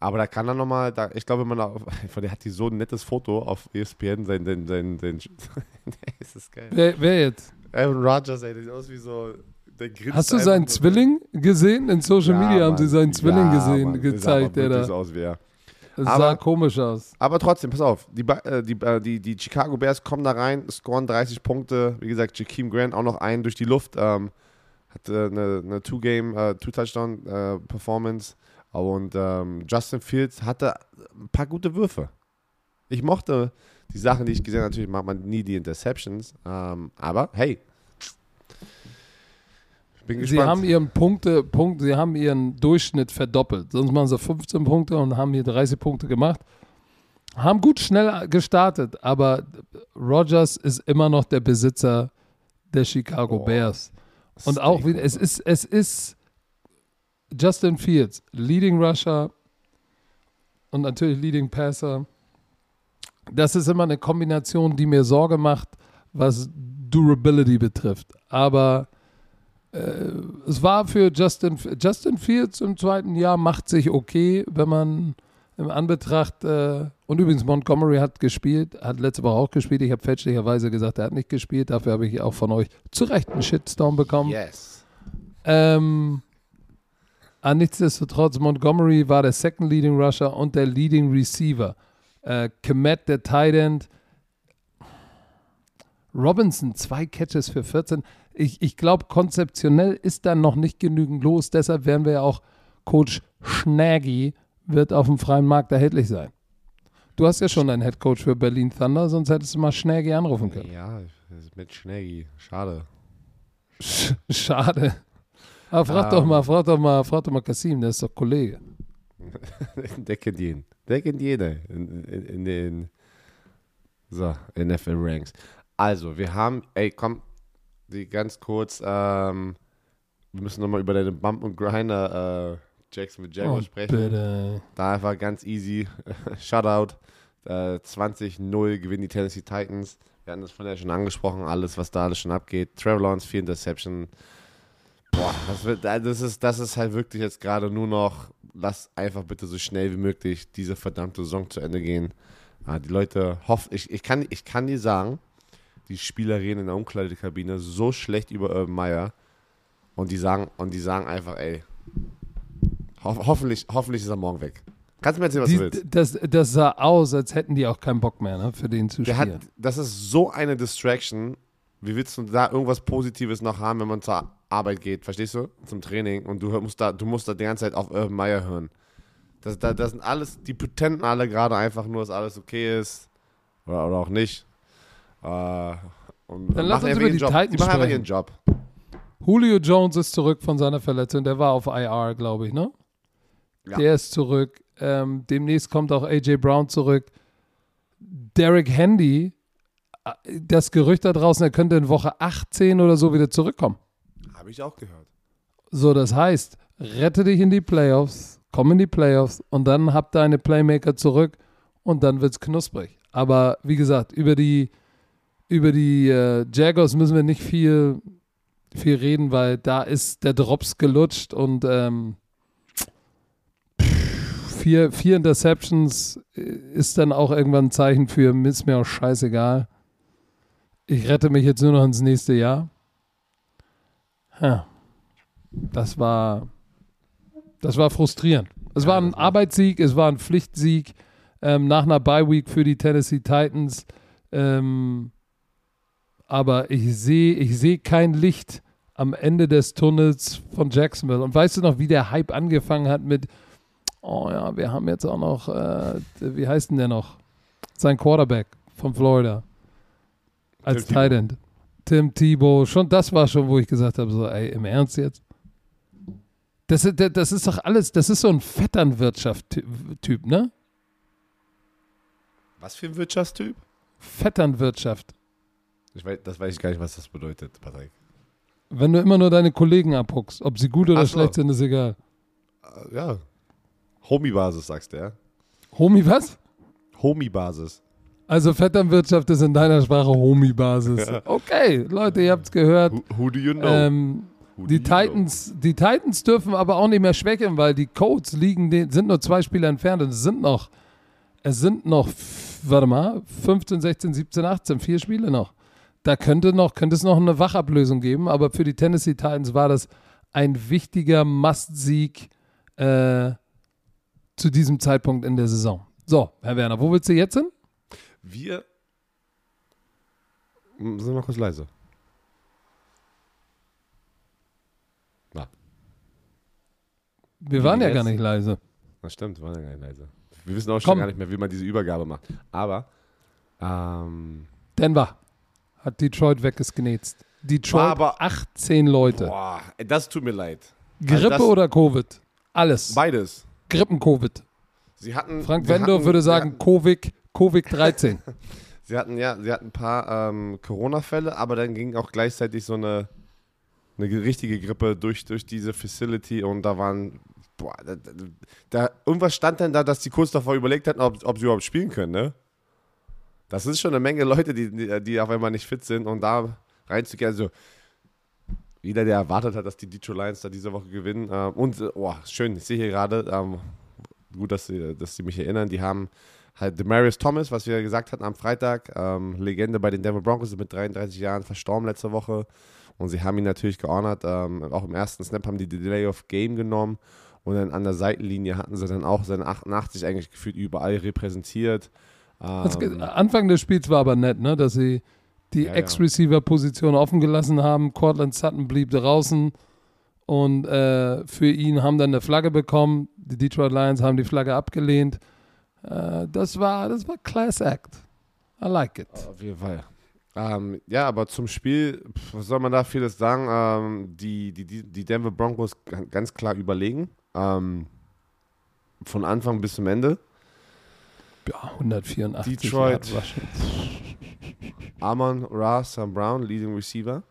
Aber da kann er nochmal, da, ich glaube, wenn man auf, von der hat die so ein nettes Foto auf ESPN, sein, sein, sein, sein, das ist geil. Wer, wer jetzt? Aaron Rodgers, ey, der sieht aus wie so, der grinst Hast du seinen. Zwilling gesehen? In Social Ja, Media haben Mann. sie seinen Zwilling Ja, gesehen, Mann, gezeigt, der sah da. aus wie er. Das sah Aber- komisch aus. Aber trotzdem, pass auf, die, äh, die, äh, die, die Chicago Bears kommen da rein, scoren 30 Punkte. Wie gesagt, Jakeem Grant auch noch einen durch die Luft. Ähm, hatte eine, eine Two-Game, äh, Two-Touchdown-Performance. Und ähm, Justin Fields hatte ein paar gute Würfe. Ich mochte die Sachen, die ich gesehen habe. Natürlich mag man nie die Interceptions. Ähm, aber hey, bin Sie gespannt. haben ihren Punkte, Punkt, sie haben ihren Durchschnitt verdoppelt. Sonst machen sie 15 Punkte und haben hier 30 Punkte gemacht. Haben gut schnell gestartet, aber Rogers ist immer noch der Besitzer der Chicago Oh, Bears. Und auch wieder, es ist, es ist, Justin Fields, Leading Rusher und natürlich Leading Passer. Das ist immer eine Kombination, die mir Sorge macht, was Durability betrifft. Aber äh, es war für Justin, Justin Fields im zweiten Jahr macht sich okay, wenn man im Anbetracht, äh, und übrigens Montgomery hat gespielt, hat letzte Woche auch gespielt. Ich habe fälschlicherweise gesagt, er hat nicht gespielt. Dafür habe ich auch von euch zu Recht einen Shitstorm bekommen. Yes. Ähm, aber nichtsdestotrotz, Montgomery war der Second Leading Rusher und der Leading Receiver. Äh, Kemet, der Tight End. Robinson, zwei Catches für 14. Ich, ich glaube, konzeptionell ist da noch nicht genügend los. Deshalb werden wir ja auch Coach Schnaggy wird auf dem freien Markt erhältlich sein. Du hast ja schon einen Head Coach für Berlin Thunder, sonst hättest du mal Schnaggy anrufen können. Ja, mit Schnaggy. Schade. Sch schade. Aber frag Ähm. doch mal, frag doch mal, frag doch mal Kasim, der ist doch Kollege. Der kennt jeden. Der kennt jeder in, in, in den so, NFL Ranks. Also, wir haben, ey, komm, die ganz kurz, ähm, wir müssen nochmal über deine Bump und Grinder äh, Jacksonville Jaguars Oh, sprechen. bitte. Da einfach ganz easy. Shutout. Äh, 20-0 gewinnen die Tennessee Titans. Wir hatten das vorher schon angesprochen, alles, was da alles schon abgeht. Trevor Lawrence, vier Interception. Boah, das, wird, äh, das, ist, das ist halt wirklich jetzt gerade nur noch, lass einfach bitte so schnell wie möglich diese verdammte Saison zu Ende gehen. Ah, die Leute hoffen, ich, ich, kann, ich kann dir sagen, die Spieler reden in der Umkleidekabine so schlecht über Urban Meyer und die sagen, und die sagen einfach, ey, ho hoffentlich, hoffentlich ist er morgen weg. Kannst du mir erzählen, was Die, du willst? das, das sah aus, als hätten die auch keinen Bock mehr, ne, für den zu Der spielen. hat, das ist so eine Distraction. Wie willst du da irgendwas Positives noch haben, wenn man zur Arbeit geht, verstehst du? Zum Training und du musst da, du musst da die ganze Zeit auf Urban Meyer hören. Das, das, das sind alles, die pretenden alle gerade einfach nur, dass alles okay ist. Oder, oder auch nicht. Äh, und Dann lass machen uns über die Job. Titans Die machen sprechen. ihren Job. Julio Jones ist zurück von seiner Verletzung. Der war auf IR, glaube ich, ne? Ja. Der ist zurück. Ähm, demnächst kommt auch AJ Brown zurück. Derek Handy, äh, das Gerücht da draußen, er könnte in Woche 18 oder so wieder zurückkommen. Habe ich auch gehört. So, das heißt, rette dich in die Playoffs, komm in die Playoffs und dann hab deine Playmaker zurück und dann wird's knusprig. Aber wie gesagt, über die, über die äh, Jaguars müssen wir nicht viel, viel reden, weil da ist der Drops gelutscht und ähm, vier, vier Interceptions äh, ist dann auch irgendwann ein Zeichen für, ist mir auch scheißegal. Ich rette mich jetzt nur noch ins nächste Jahr. Ja. Das war, das war frustrierend. Es war ein Arbeitssieg, es war ein Pflichtsieg ähm, nach einer Bye-Week für die Tennessee Titans. Ähm, aber ich sehe ich sehe kein Licht am Ende des Tunnels von Jacksonville. Und weißt du noch, wie der Hype angefangen hat mit, oh ja, wir haben jetzt auch noch, äh, wie heißt denn der noch? Sein Quarterback von Florida. Als Tim Tight End. Tim Tebow. Schon das war schon, wo ich gesagt habe, so, ey, im Ernst jetzt? Das, ist- das ist doch alles, das ist so ein Vetternwirtschaft-Typ, ne? Was für ein Wirtschaftstyp? Vetternwirtschaft. Ich weiß, das weiß ich gar nicht, was das bedeutet, Patrick. Wenn du immer nur deine Kollegen abhuckst, ob sie gut oder so. schlecht sind, ist egal. Äh, ja. Homie-Basis, sagst du, ja? Homie, was? Homie-Basis. Also Vetternwirtschaft ist in deiner Sprache Homie-Basis. Ja. Okay, Leute, ihr habt's gehört. Who, who do you know? Ähm, Who do die you know? Titans, die Titans dürfen aber auch nicht mehr schwächeln, weil die Colts liegen, sind nur zwei Spieler entfernt und es sind noch, es sind noch, warte mal, 15, 16, 17, 18, vier Spiele noch. Da könnte noch, könnte es noch eine Wachablösung geben, aber für die Tennessee Titans war das ein wichtiger Must-Sieg äh, zu diesem Zeitpunkt in der Saison. So, Herr Werner, wo willst du jetzt hin? Wir sind wir kurz leise. Wir Wie waren ja gar nicht leise. Das stimmt, wir waren ja gar nicht leise. Wir wissen auch schon Komm. gar nicht mehr, wie man diese Übergabe macht. Aber, ähm, Denver hat Detroit weggesgenetzt. Detroit, War aber- 18 Leute. boah, das tut mir leid. Grippe das- oder Covid? Alles. Beides. Grippen-Covid. Sie hatten. Frank Wendorf hatten- würde sagen hatten- Covid, Covid 13. Sie hatten ja, sie hatten ein paar ähm, Corona-Fälle, aber dann ging auch gleichzeitig so eine eine richtige Grippe durch, durch diese Facility und da waren, boah, da, da, irgendwas stand denn da, dass die kurz davor überlegt hatten, ob, ob sie überhaupt spielen können, ne? Das ist schon eine Menge Leute, die, die auf einmal nicht fit sind und da reinzugehen, also jeder, der erwartet hat, dass die Detroit Lions da diese Woche gewinnen äh, und, oh, schön, ich sehe hier gerade, ähm, gut, dass sie, dass sie mich erinnern, die haben halt Demarius Thomas, was wir gesagt hatten am Freitag, ähm, Legende bei den Denver Broncos, mit 33 Jahren verstorben letzte Woche. Und sie haben ihn natürlich geordert. Ähm, auch im ersten Snap haben die Delay of Game genommen. Und dann an der Seitenlinie hatten sie dann auch seine 88 eigentlich gefühlt überall repräsentiert. Ähm, Anfang des Spiels war aber nett, ne? dass sie die ja, Ex-Receiver-Position offen gelassen haben. Cortland Sutton blieb draußen. Und äh, für ihn haben dann eine Flagge bekommen. Die Detroit Lions haben die Flagge abgelehnt. Äh, das, war, das war Class Act. I like it. Auf jeden Fall. Ähm, ja, aber zum Spiel, was soll man da vieles sagen? Ähm, die, die, die Denver Broncos ganz klar überlegen. Ähm, von Anfang bis zum Ende. Ja, 184 Detroit. Amon Ra Sam Brown, Leading Receiver.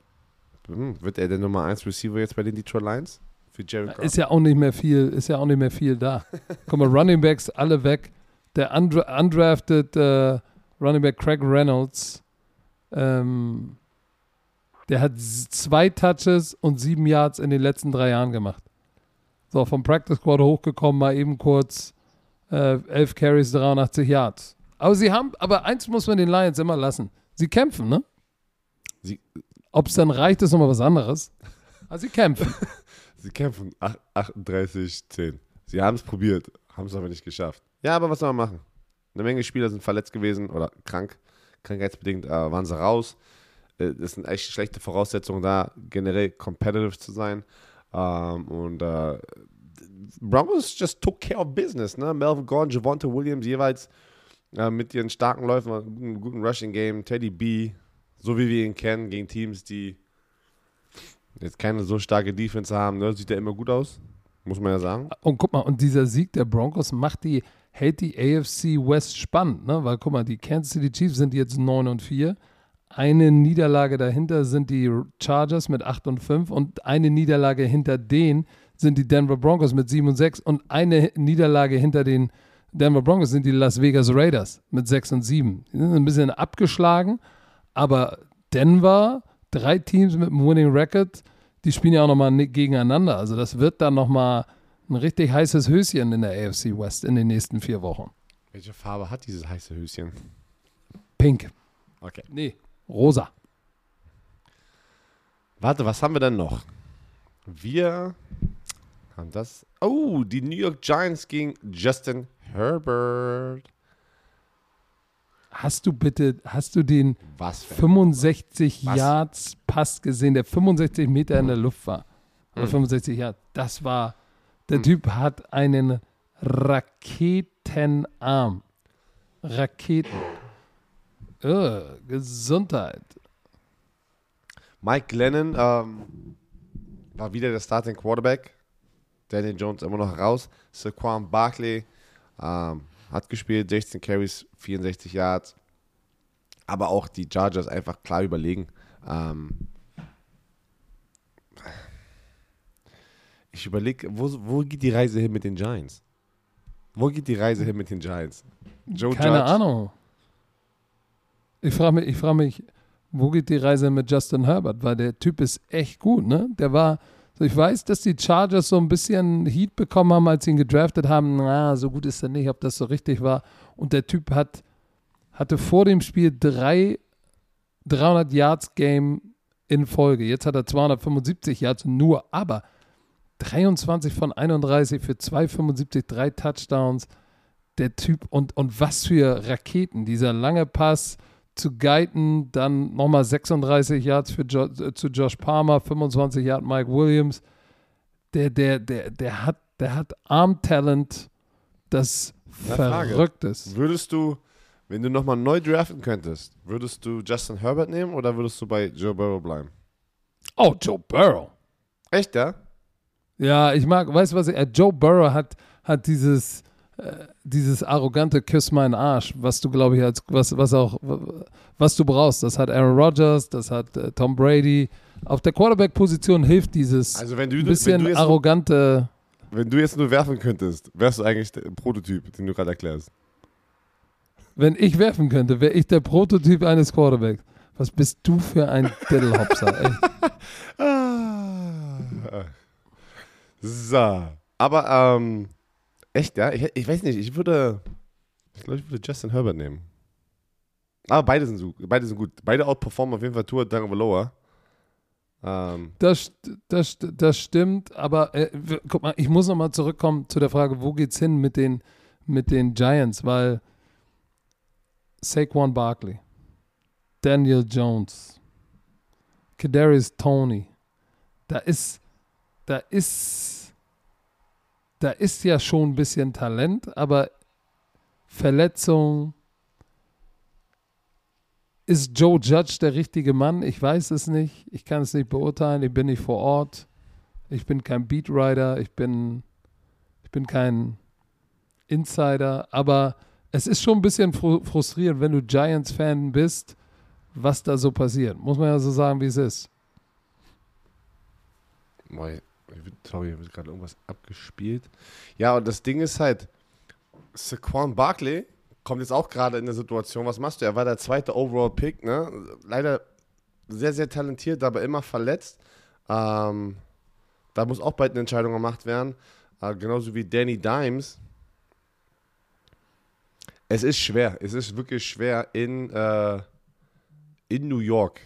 Hm, wird er der Nummer 1 Receiver jetzt bei den Detroit Lions? Für Jerry Ist ja auch nicht mehr viel, ist ja auch nicht mehr viel da. Guck mal, Running Backs alle weg der undra undrafted äh, Running Back Craig Reynolds, ähm, der hat zwei Touches und sieben Yards in den letzten drei Jahren gemacht. So, vom Practice Squad hochgekommen, mal eben kurz äh, 11 Carries, 83 Yards. Aber sie haben, aber eins muss man den Lions immer lassen. Sie kämpfen, ne? Ob es dann reicht, ist nochmal was anderes. Aber sie kämpfen. sie kämpfen 38-10. Sie haben es probiert, haben es aber nicht geschafft. Ja, aber was soll man machen? Eine Menge Spieler sind verletzt gewesen oder krank. Krankheitsbedingt äh, waren sie raus. Äh, das sind echt schlechte Voraussetzungen da, generell competitive zu sein. Ähm, und äh, Broncos just took care of business. Ne? Melvin Gordon, Javonte Williams jeweils äh, mit ihren starken Läufen, einem guten Rushing Game. Teddy B, so wie wir ihn kennen, gegen Teams, die jetzt keine so starke Defense haben. Ne? Sieht ja immer gut aus, muss man ja sagen. Und guck mal, und dieser Sieg der Broncos macht die hält die AFC West spannend, ne? Weil guck mal, die Kansas City Chiefs sind jetzt 9 und 4. Eine Niederlage dahinter sind die Chargers mit 8 und 5 und eine Niederlage hinter denen sind die Denver Broncos mit 7 und 6 und eine Niederlage hinter den Denver Broncos sind die Las Vegas Raiders mit 6 und 7. Die sind ein bisschen abgeschlagen, aber Denver, drei Teams mit einem Winning Record, die spielen ja auch nochmal gegeneinander. Also das wird dann nochmal ein richtig heißes Höschen in der AFC West in den nächsten vier Wochen. Welche Farbe hat dieses heiße Höschen? Pink. Okay. Nee, rosa. Warte, was haben wir denn noch? Wir haben das. Oh, die New York Giants gegen Justin Herbert. Hast du bitte, hast du den was 65 was? Yards Pass gesehen, der 65 Meter in der Luft war? Oder hm. 65 Yards. Das war der hm. Typ hat einen Raketenarm. Raketen. Oh, Gesundheit. Mike Glennon ähm, war wieder der Starting Quarterback. Daniel Jones immer noch raus. Saquon Barkley ähm, hat gespielt, 16 Carries, 64 Yards. Aber auch die Chargers einfach klar überlegen. Ähm, Ich überlege, wo, wo geht die Reise hin mit den Giants? Wo geht die Reise hin mit den Giants? Joe Keine Judge? Ahnung. Ich frage mich, ich frage mich, wo geht die Reise mit Justin Herbert? Weil der Typ ist echt gut, ne? Der war, also ich weiß, dass die Chargers so ein bisschen Heat bekommen haben, als sie ihn gedraftet haben. Na, so gut ist er nicht, ob das so richtig war. Und der Typ hat, hatte vor dem Spiel drei 300 Yards Game in Folge. Jetzt hat er 275 Yards nur, aber 23 von 31 für 2,75, drei Touchdowns. Der Typ und, und was für Raketen. Dieser lange Pass zu Guyton, dann nochmal 36 Yards für jo äh, zu Josh Palmer, 25 Yards Mike Williams. Der, der, der, der hat, der hat Arm-Talent, das verrückt ist. Würdest du, wenn du nochmal neu draften könntest, würdest du Justin Herbert nehmen oder würdest du bei Joe Burrow bleiben? Oh, Joe Burrow. Echt, ja? Ja, ich mag, weißt du was, äh, Joe Burrow hat, hat dieses, dieses arrogante Küss meinen Arsch, was du, glaube ich, als, was, was auch, was du brauchst. Das hat Aaron Rodgers, das hat äh, Tom Brady, auf der Quarterback-Position hilft dieses Also wenn du, ein wenn bisschen du jetzt arrogante. Wenn du jetzt nur werfen könntest, wärst du eigentlich der Prototyp, den du gerade erklärst. Wenn ich werfen könnte, wäre ich der Prototyp eines Quarterbacks. Was bist du für ein Diddlehopser, ey? Ah. So. Aber, ähm, echt, ja? Ich, ich weiß nicht, ich würde, ich glaube, ich würde Justin Herbert nehmen. Aber beide sind, so, beide sind gut. Beide outperformen auf jeden Fall Tour Tagovailoa. Ähm, Das, das, das stimmt, aber äh, guck mal, ich muss nochmal zurückkommen zu der Frage, wo geht's hin mit den, mit den Giants, weil Saquon Barkley, Daniel Jones, Kadarius Tony, da ist, da ist, da ist ja schon ein bisschen Talent, aber Verletzung, ist Joe Judge der richtige Mann? Ich weiß es nicht. Ich kann es nicht beurteilen. Ich bin nicht vor Ort. Ich bin kein Beatwriter. Ich bin, ich bin kein Insider. Aber es ist schon ein bisschen fru frustrierend, wenn du Giants-Fan bist, was da so passiert. Muss man ja so sagen, wie es ist. Wird- sorry, hier wird gerade irgendwas abgespielt. Ja, und das Ding ist halt, Saquon Barkley kommt jetzt auch gerade in der Situation, was machst du? Er war der zweite Overall-Pick, ne? Leider sehr, sehr talentiert, aber immer verletzt. Ähm, da muss auch bald eine Entscheidung gemacht werden. Äh, genauso wie Danny Dimes. Es ist schwer, es ist wirklich schwer in, äh, in New York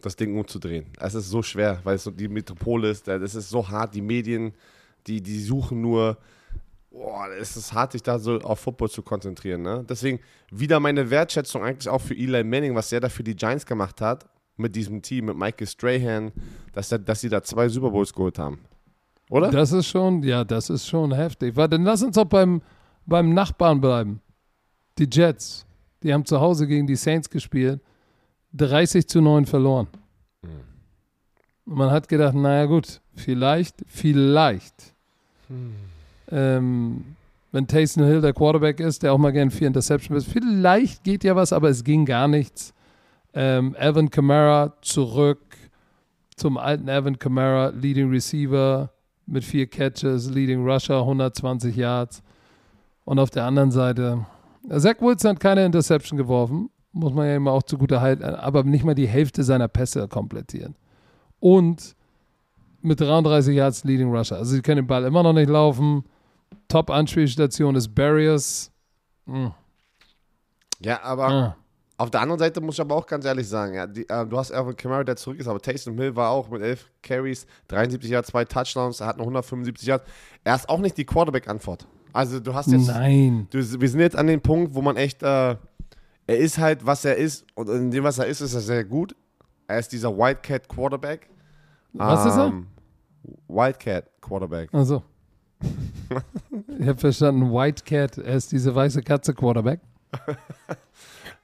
das Ding umzudrehen. Es ist so schwer, weil es so die Metropole ist, das ist so hart, die Medien, die, die suchen nur, boah, es ist hart, sich da so auf Football zu konzentrieren. Ne? Deswegen wieder meine Wertschätzung eigentlich auch für Eli Manning, was er da für die Giants gemacht hat, mit diesem Team, mit Michael Strahan, dass, er, dass sie da zwei Super Bowls geholt haben. Oder? Das ist schon, ja, das ist schon heftig. Warte, dann lass uns doch beim, beim Nachbarn bleiben. Die Jets, die haben zu Hause gegen die Saints gespielt, 30 zu 9 verloren. Und man hat gedacht, naja gut, vielleicht, vielleicht, ähm, wenn Taysom Hill der Quarterback ist, der auch mal gern vier Interceptions ist, vielleicht geht ja was, aber es ging gar nichts. Ähm, Alvin Kamara zurück zum alten Alvin Kamara, Leading Receiver mit vier Catches, Leading Rusher, 120 Yards. Und auf der anderen Seite, Zach Wilson hat keine Interception geworfen, muss man ja immer auch zugute halten, aber nicht mal die Hälfte seiner Pässe komplettieren. Und mit 33 Yards Leading Rusher. Also sie können den Ball immer noch nicht laufen. Top-Anspielstation ist Barriers. Mm. Ja, aber Ah. auf der anderen Seite muss ich aber auch ganz ehrlich sagen, ja, die, äh, du hast Alvin Kamara, der zurück ist, aber Taysom Hill war auch mit 11 Carries, 73 Yards, zwei Touchdowns, er hat noch 175 Yards. Er ist auch nicht die Quarterback-Antwort. Also du hast jetzt Nein. du, wir sind jetzt an dem Punkt, wo man echt, äh, er ist halt, was er ist, und in dem, was er ist, ist er sehr gut. Er ist dieser Wildcat Quarterback. Was ist er? Ähm, Wildcat Quarterback. Also. ich habe verstanden, White Cat, er ist diese weiße Katze Quarterback.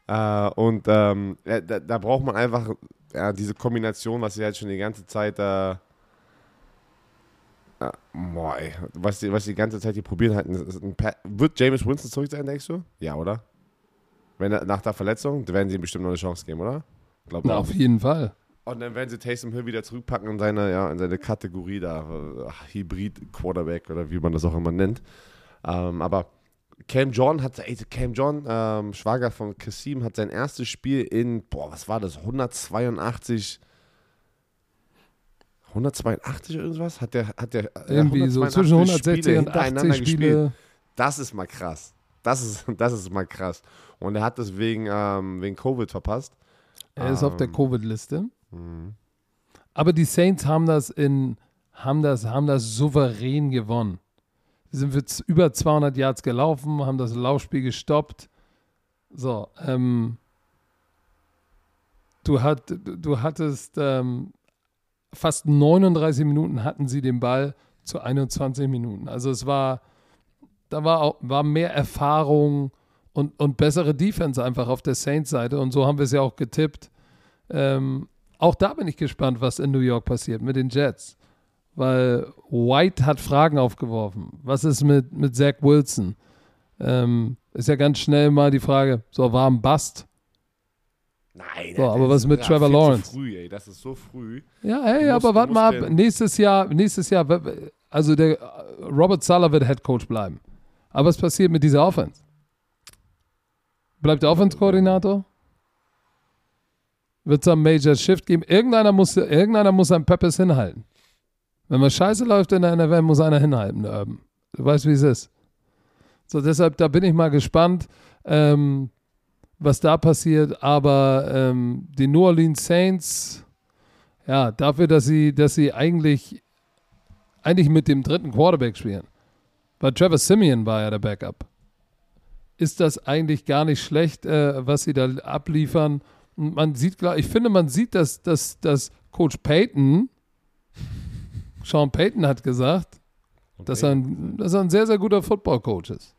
Äh, und ähm, da, da braucht man einfach ja, diese Kombination, was sie halt schon die ganze Zeit, äh, äh, boah, ey, was, die, was die ganze Zeit die probieren halt. Pa- Wird James Winston zurück sein, denkst du? Ja, oder? Wenn er, nach der Verletzung, werden sie ihm bestimmt noch eine Chance geben, oder? Glaub Na, auch. auf jeden Fall. Und dann werden sie Taysom Hill wieder zurückpacken in seine, ja, in seine Kategorie da, äh, Hybrid-Quarterback oder wie man das auch immer nennt. Ähm, aber Cam John hat, ey, Cam John, ähm, Schwager von Kassim, hat sein erstes Spiel in, boah, was war das, 182, 182 oder irgendwas? Hat der, hat der äh, Irgendwie so 182 zwischen 160 Spiele und hintereinander 80 Spiele. Das ist mal krass. Das ist, das ist mal krass. Und er hat das wegen, ähm, wegen Covid verpasst. Er ist auf der Ähm, Covid-Liste. Mhm. Aber die Saints haben das in, haben das, haben das souverän gewonnen. Sie sind für über 200 Yards gelaufen, haben das Laufspiel gestoppt. So, ähm, du, hat, du hattest ähm, fast 39 Minuten hatten sie den Ball zu 21 Minuten. Also es war, da war, auch, war mehr Erfahrung und, und bessere Defense einfach auf der Saints-Seite. Und so haben wir es ja auch getippt. Ähm, auch da bin ich gespannt, was in New York passiert mit den Jets. Weil White hat Fragen aufgeworfen. Was ist mit, mit Zach Wilson? Ähm, ist ja ganz schnell mal die Frage, so war ein Bust. Nein, So, aber was mit ja, Trevor Lawrence? Zu früh, ey. Das ist so früh. Ja, musst- aber warte mal ab. Nächstes Jahr, nächstes Jahr, also der äh, Robert Sala wird Head Coach bleiben. Aber was passiert mit dieser Offense? Bleibt der Offense-Koordinator? Wird es einen Major Shift geben? Irgendeiner muss, irgendeiner muss einen Peppers hinhalten. Wenn man scheiße läuft in der NFL, muss einer hinhalten. Urban. Du weißt, wie es ist. So, deshalb, da bin ich mal gespannt, ähm, was da passiert. Aber ähm, die New Orleans Saints, ja, dafür, dass sie, dass sie eigentlich, eigentlich mit dem dritten Quarterback spielen. Weil Trevor Simeon war ja der Backup. Ist das eigentlich gar nicht schlecht, äh, was sie da abliefern? Und man sieht, klar, ich finde, man sieht, dass, dass, dass Coach Payton, Sean Payton hat gesagt, dass er, ein, dass er ein sehr, sehr guter Football-Coach ist.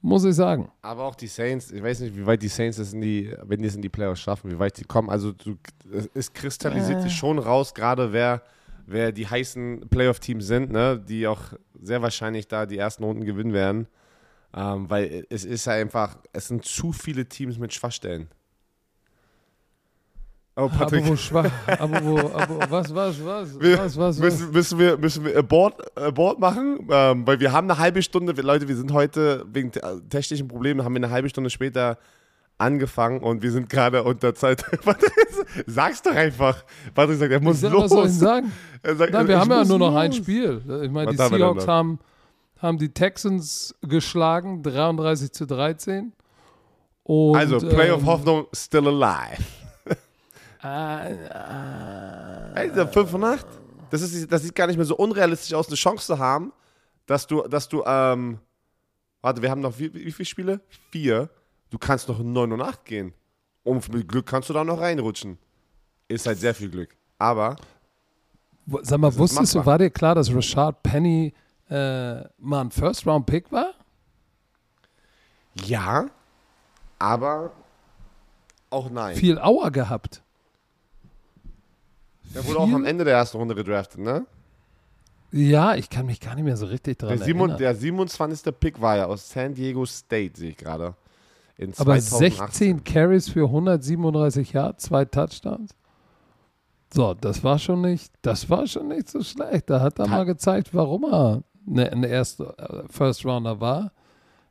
Muss ich sagen. Aber auch die Saints, ich weiß nicht, wie weit die Saints es in die, wenn die es in die Playoffs schaffen, wie weit sie kommen. Also du, es kristallisiert sich schon raus, gerade wer, wer die heißen Playoff-Teams sind, ne, die auch sehr wahrscheinlich da die ersten Runden gewinnen werden. Ähm, weil es ist ja einfach, es sind zu viele Teams mit Schwachstellen. Oh, Patrick, Aber wo schwach, aber wo, aber was, was, was, Wir was, was, müssen, müssen wir, müssen wir Abort, Abort machen, ähm, weil wir haben eine halbe Stunde, Leute, wir sind heute wegen te- technischen Problemen, haben wir eine halbe Stunde später angefangen und wir sind gerade unter Zeit. Sag's doch einfach. Patrick sagt, er muss Ich sag, los. was soll ich sagen? Er sagt, Nein, wir haben ja nur noch los. ein Spiel. Ich meine, die Seahawks haben, haben die Texans geschlagen, 33 zu 13. Und, Also, Playoff-Hoffnung ähm, still alive. Ey, dieser 5 von 8. Das, ist, das sieht gar nicht mehr so unrealistisch aus, eine Chance zu haben, dass du, dass du, ähm, warte, wir haben noch wie, wie viele Spiele? Vier. Du kannst noch in 9 und 8 gehen. Und mit Glück kannst du da noch reinrutschen. Ist halt sehr viel Glück. Aber, sag mal, wusstest du, war dir klar, dass Rashad Penny äh, mal ein First-Round-Pick war? ja, aber auch nein. Viel Auer gehabt. Der wurde auch viel- am Ende der ersten Runde gedraftet, ne? Ja, ich kann mich gar nicht mehr so richtig dran Der, Simon, erinnern. der 27. Pick war ja aus San Diego State, sehe ich gerade. In Aber 2018. 16 Carries für 137 Yards, zwei Touchdowns. So, das war schon nicht, das war schon nicht so schlecht. Da hat er Ta- mal gezeigt, warum er ne, ein erster äh, First Rounder war.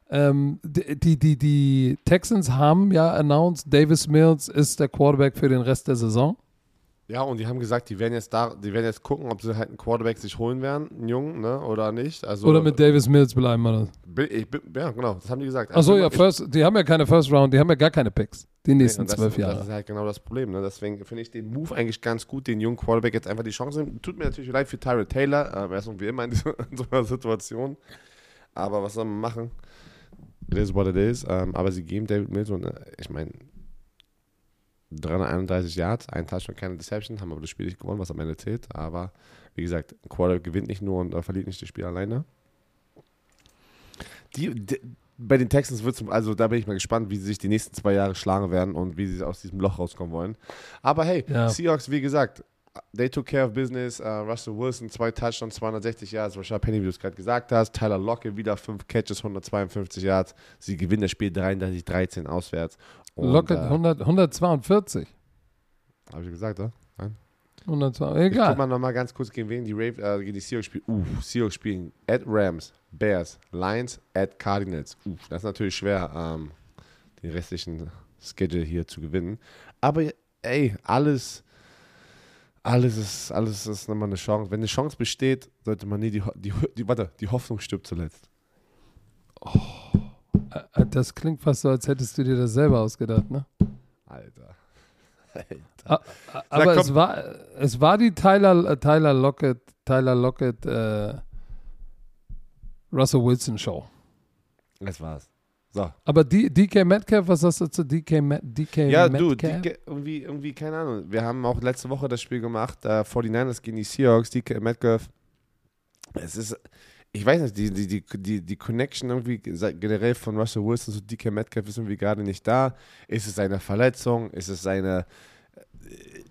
Ähm, die, die, die, die Texans haben ja announced, Davis Mills ist der Quarterback für den Rest der Saison. Ja, und die haben gesagt, die werden jetzt da, die werden jetzt gucken, ob sie halt einen Quarterback sich holen werden, einen Jungen, ne, oder nicht. Also, Oder mit Davis Mills bleiben oder? Ich, ja, genau, das haben die gesagt. Achso, ja, ich, First, die haben ja keine First Round, die haben ja gar keine Picks. Die nächsten das, zwölf Das Jahre. ist halt genau das Problem. Ne? Deswegen finde ich den Move eigentlich ganz gut, den jungen Quarterback jetzt einfach die Chance nehmen. Tut mir natürlich leid für Tyrell Taylor. Äh, er ist wie immer in so einer Situation. Aber was soll man machen? It is what it is. Ähm, aber sie geben David Mills und äh, ich meine, 331 Yards, ein Touchdown, keine Deception, haben aber das Spiel nicht gewonnen, was am Ende zählt. Aber wie gesagt, ein Quarterback gewinnt nicht nur und äh, verliert nicht das Spiel alleine. Die, die, bei den Texans wird es, also da bin ich mal gespannt, wie sie sich die nächsten zwei Jahre schlagen werden und wie sie aus diesem Loch rauskommen wollen. Aber hey, Ja. Seahawks, wie gesagt, they took care of business. Uh, Russell Wilson, zwei Touchdowns, 260 Yards. Rashad Penny, wie du es gerade gesagt hast. Tyler Lockett, wieder fünf Catches, 152 Yards. Sie gewinnen das Spiel 33-13 auswärts. Und, Lockett äh, 100, 142. Habe ich gesagt, oder? 102, Ich guck egal. mal nochmal ganz kurz, gegen wen die, Rave, äh, gegen die Seahawks spielen. Uh, Seahawks spielen at Rams, Bears, Lions, at Cardinals. Uh, das ist natürlich schwer, ähm, den restlichen Schedule hier zu gewinnen. Aber ey, alles, alles ist, alles ist nochmal eine Chance. Wenn eine Chance besteht, sollte man nie die, die, die, warte, die Hoffnung stirbt zuletzt. Äh, Das klingt fast so, als hättest du dir das selber ausgedacht, ne? Alter. Aber komm. es war, es war die Tyler, Tyler Lockett, Tyler Lockett, äh, Russell Wilson Show. Das war's. So. Aber D, DK Metcalf, was hast du zu DK, Ma- DK Ja, du, Metcalf? DK, irgendwie, irgendwie, keine Ahnung. Wir haben auch letzte Woche das Spiel gemacht, äh, 49ers gegen die Seahawks, DK Metcalf. Es ist, ich weiß nicht, die, die, die, die, die Connection irgendwie generell von Russell Wilson zu DK Metcalf ist irgendwie gerade nicht da. Ist es eine Verletzung? Ist es seine,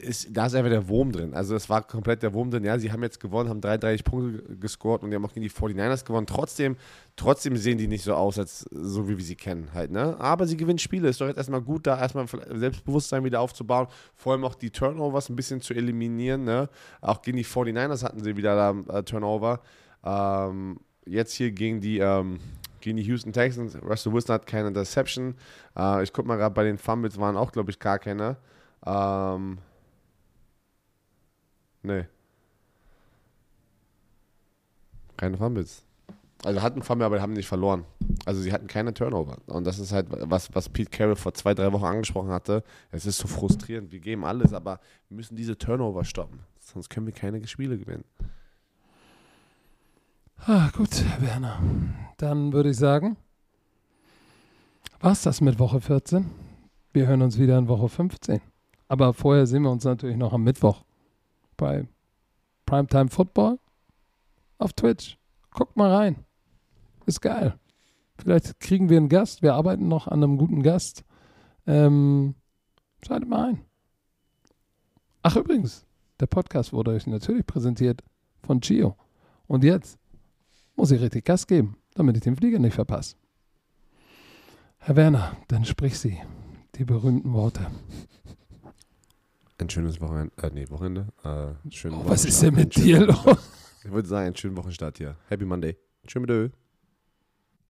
ist, da ist einfach der Wurm drin. Also es war komplett der Wurm drin. Ja, sie haben jetzt gewonnen, haben 33 Punkte gescored und die haben auch gegen die 49ers gewonnen. Trotzdem, trotzdem sehen die nicht so aus, als so wie wir sie kennen halt. Ne? Aber sie gewinnen Spiele. Ist doch jetzt erstmal gut, da erstmal Selbstbewusstsein wieder aufzubauen. Vor allem auch die Turnovers ein bisschen zu eliminieren. Ne? Auch gegen die 49ers hatten sie wieder da äh, Turnover. Ähm, jetzt hier gegen die, ähm, gegen die Houston Texans. Russell Wilson hat keine Interception. Äh, ich gucke mal gerade bei den Fumbles, waren auch, glaube ich, gar keine. Ähm, Nee. Keine Fumbles. Also hatten Fumble, aber haben nicht verloren. Also sie hatten keine Turnover. Und das ist halt was, was Pete Carroll vor zwei, drei Wochen angesprochen hatte. Es ist so frustrierend. Wir geben alles, aber wir müssen diese Turnover stoppen. Sonst können wir keine Spiele gewinnen. Ah, gut, Werner. Dann würde ich sagen, war es das mit Woche 14. Wir hören uns wieder in Woche 15. Aber vorher sehen wir uns natürlich noch am Mittwoch bei Primetime Football auf Twitch. Guckt mal rein. Ist geil. Vielleicht kriegen wir einen Gast. Wir arbeiten noch an einem guten Gast. Ähm, schaltet mal ein. Ach, übrigens, der Podcast wurde euch natürlich präsentiert von Gio. Und jetzt muss ich richtig Gas geben, damit ich den Flieger nicht verpasse. Herr Werner, dann sprich Sie die berühmten Worte. Ein schönes Wochenende. Äh, nee, Wochenende. Äh, oh, was ist denn mit dir los? Ich würde sagen, einen schönen Wochenstart hier. Happy Monday. Tschüss mit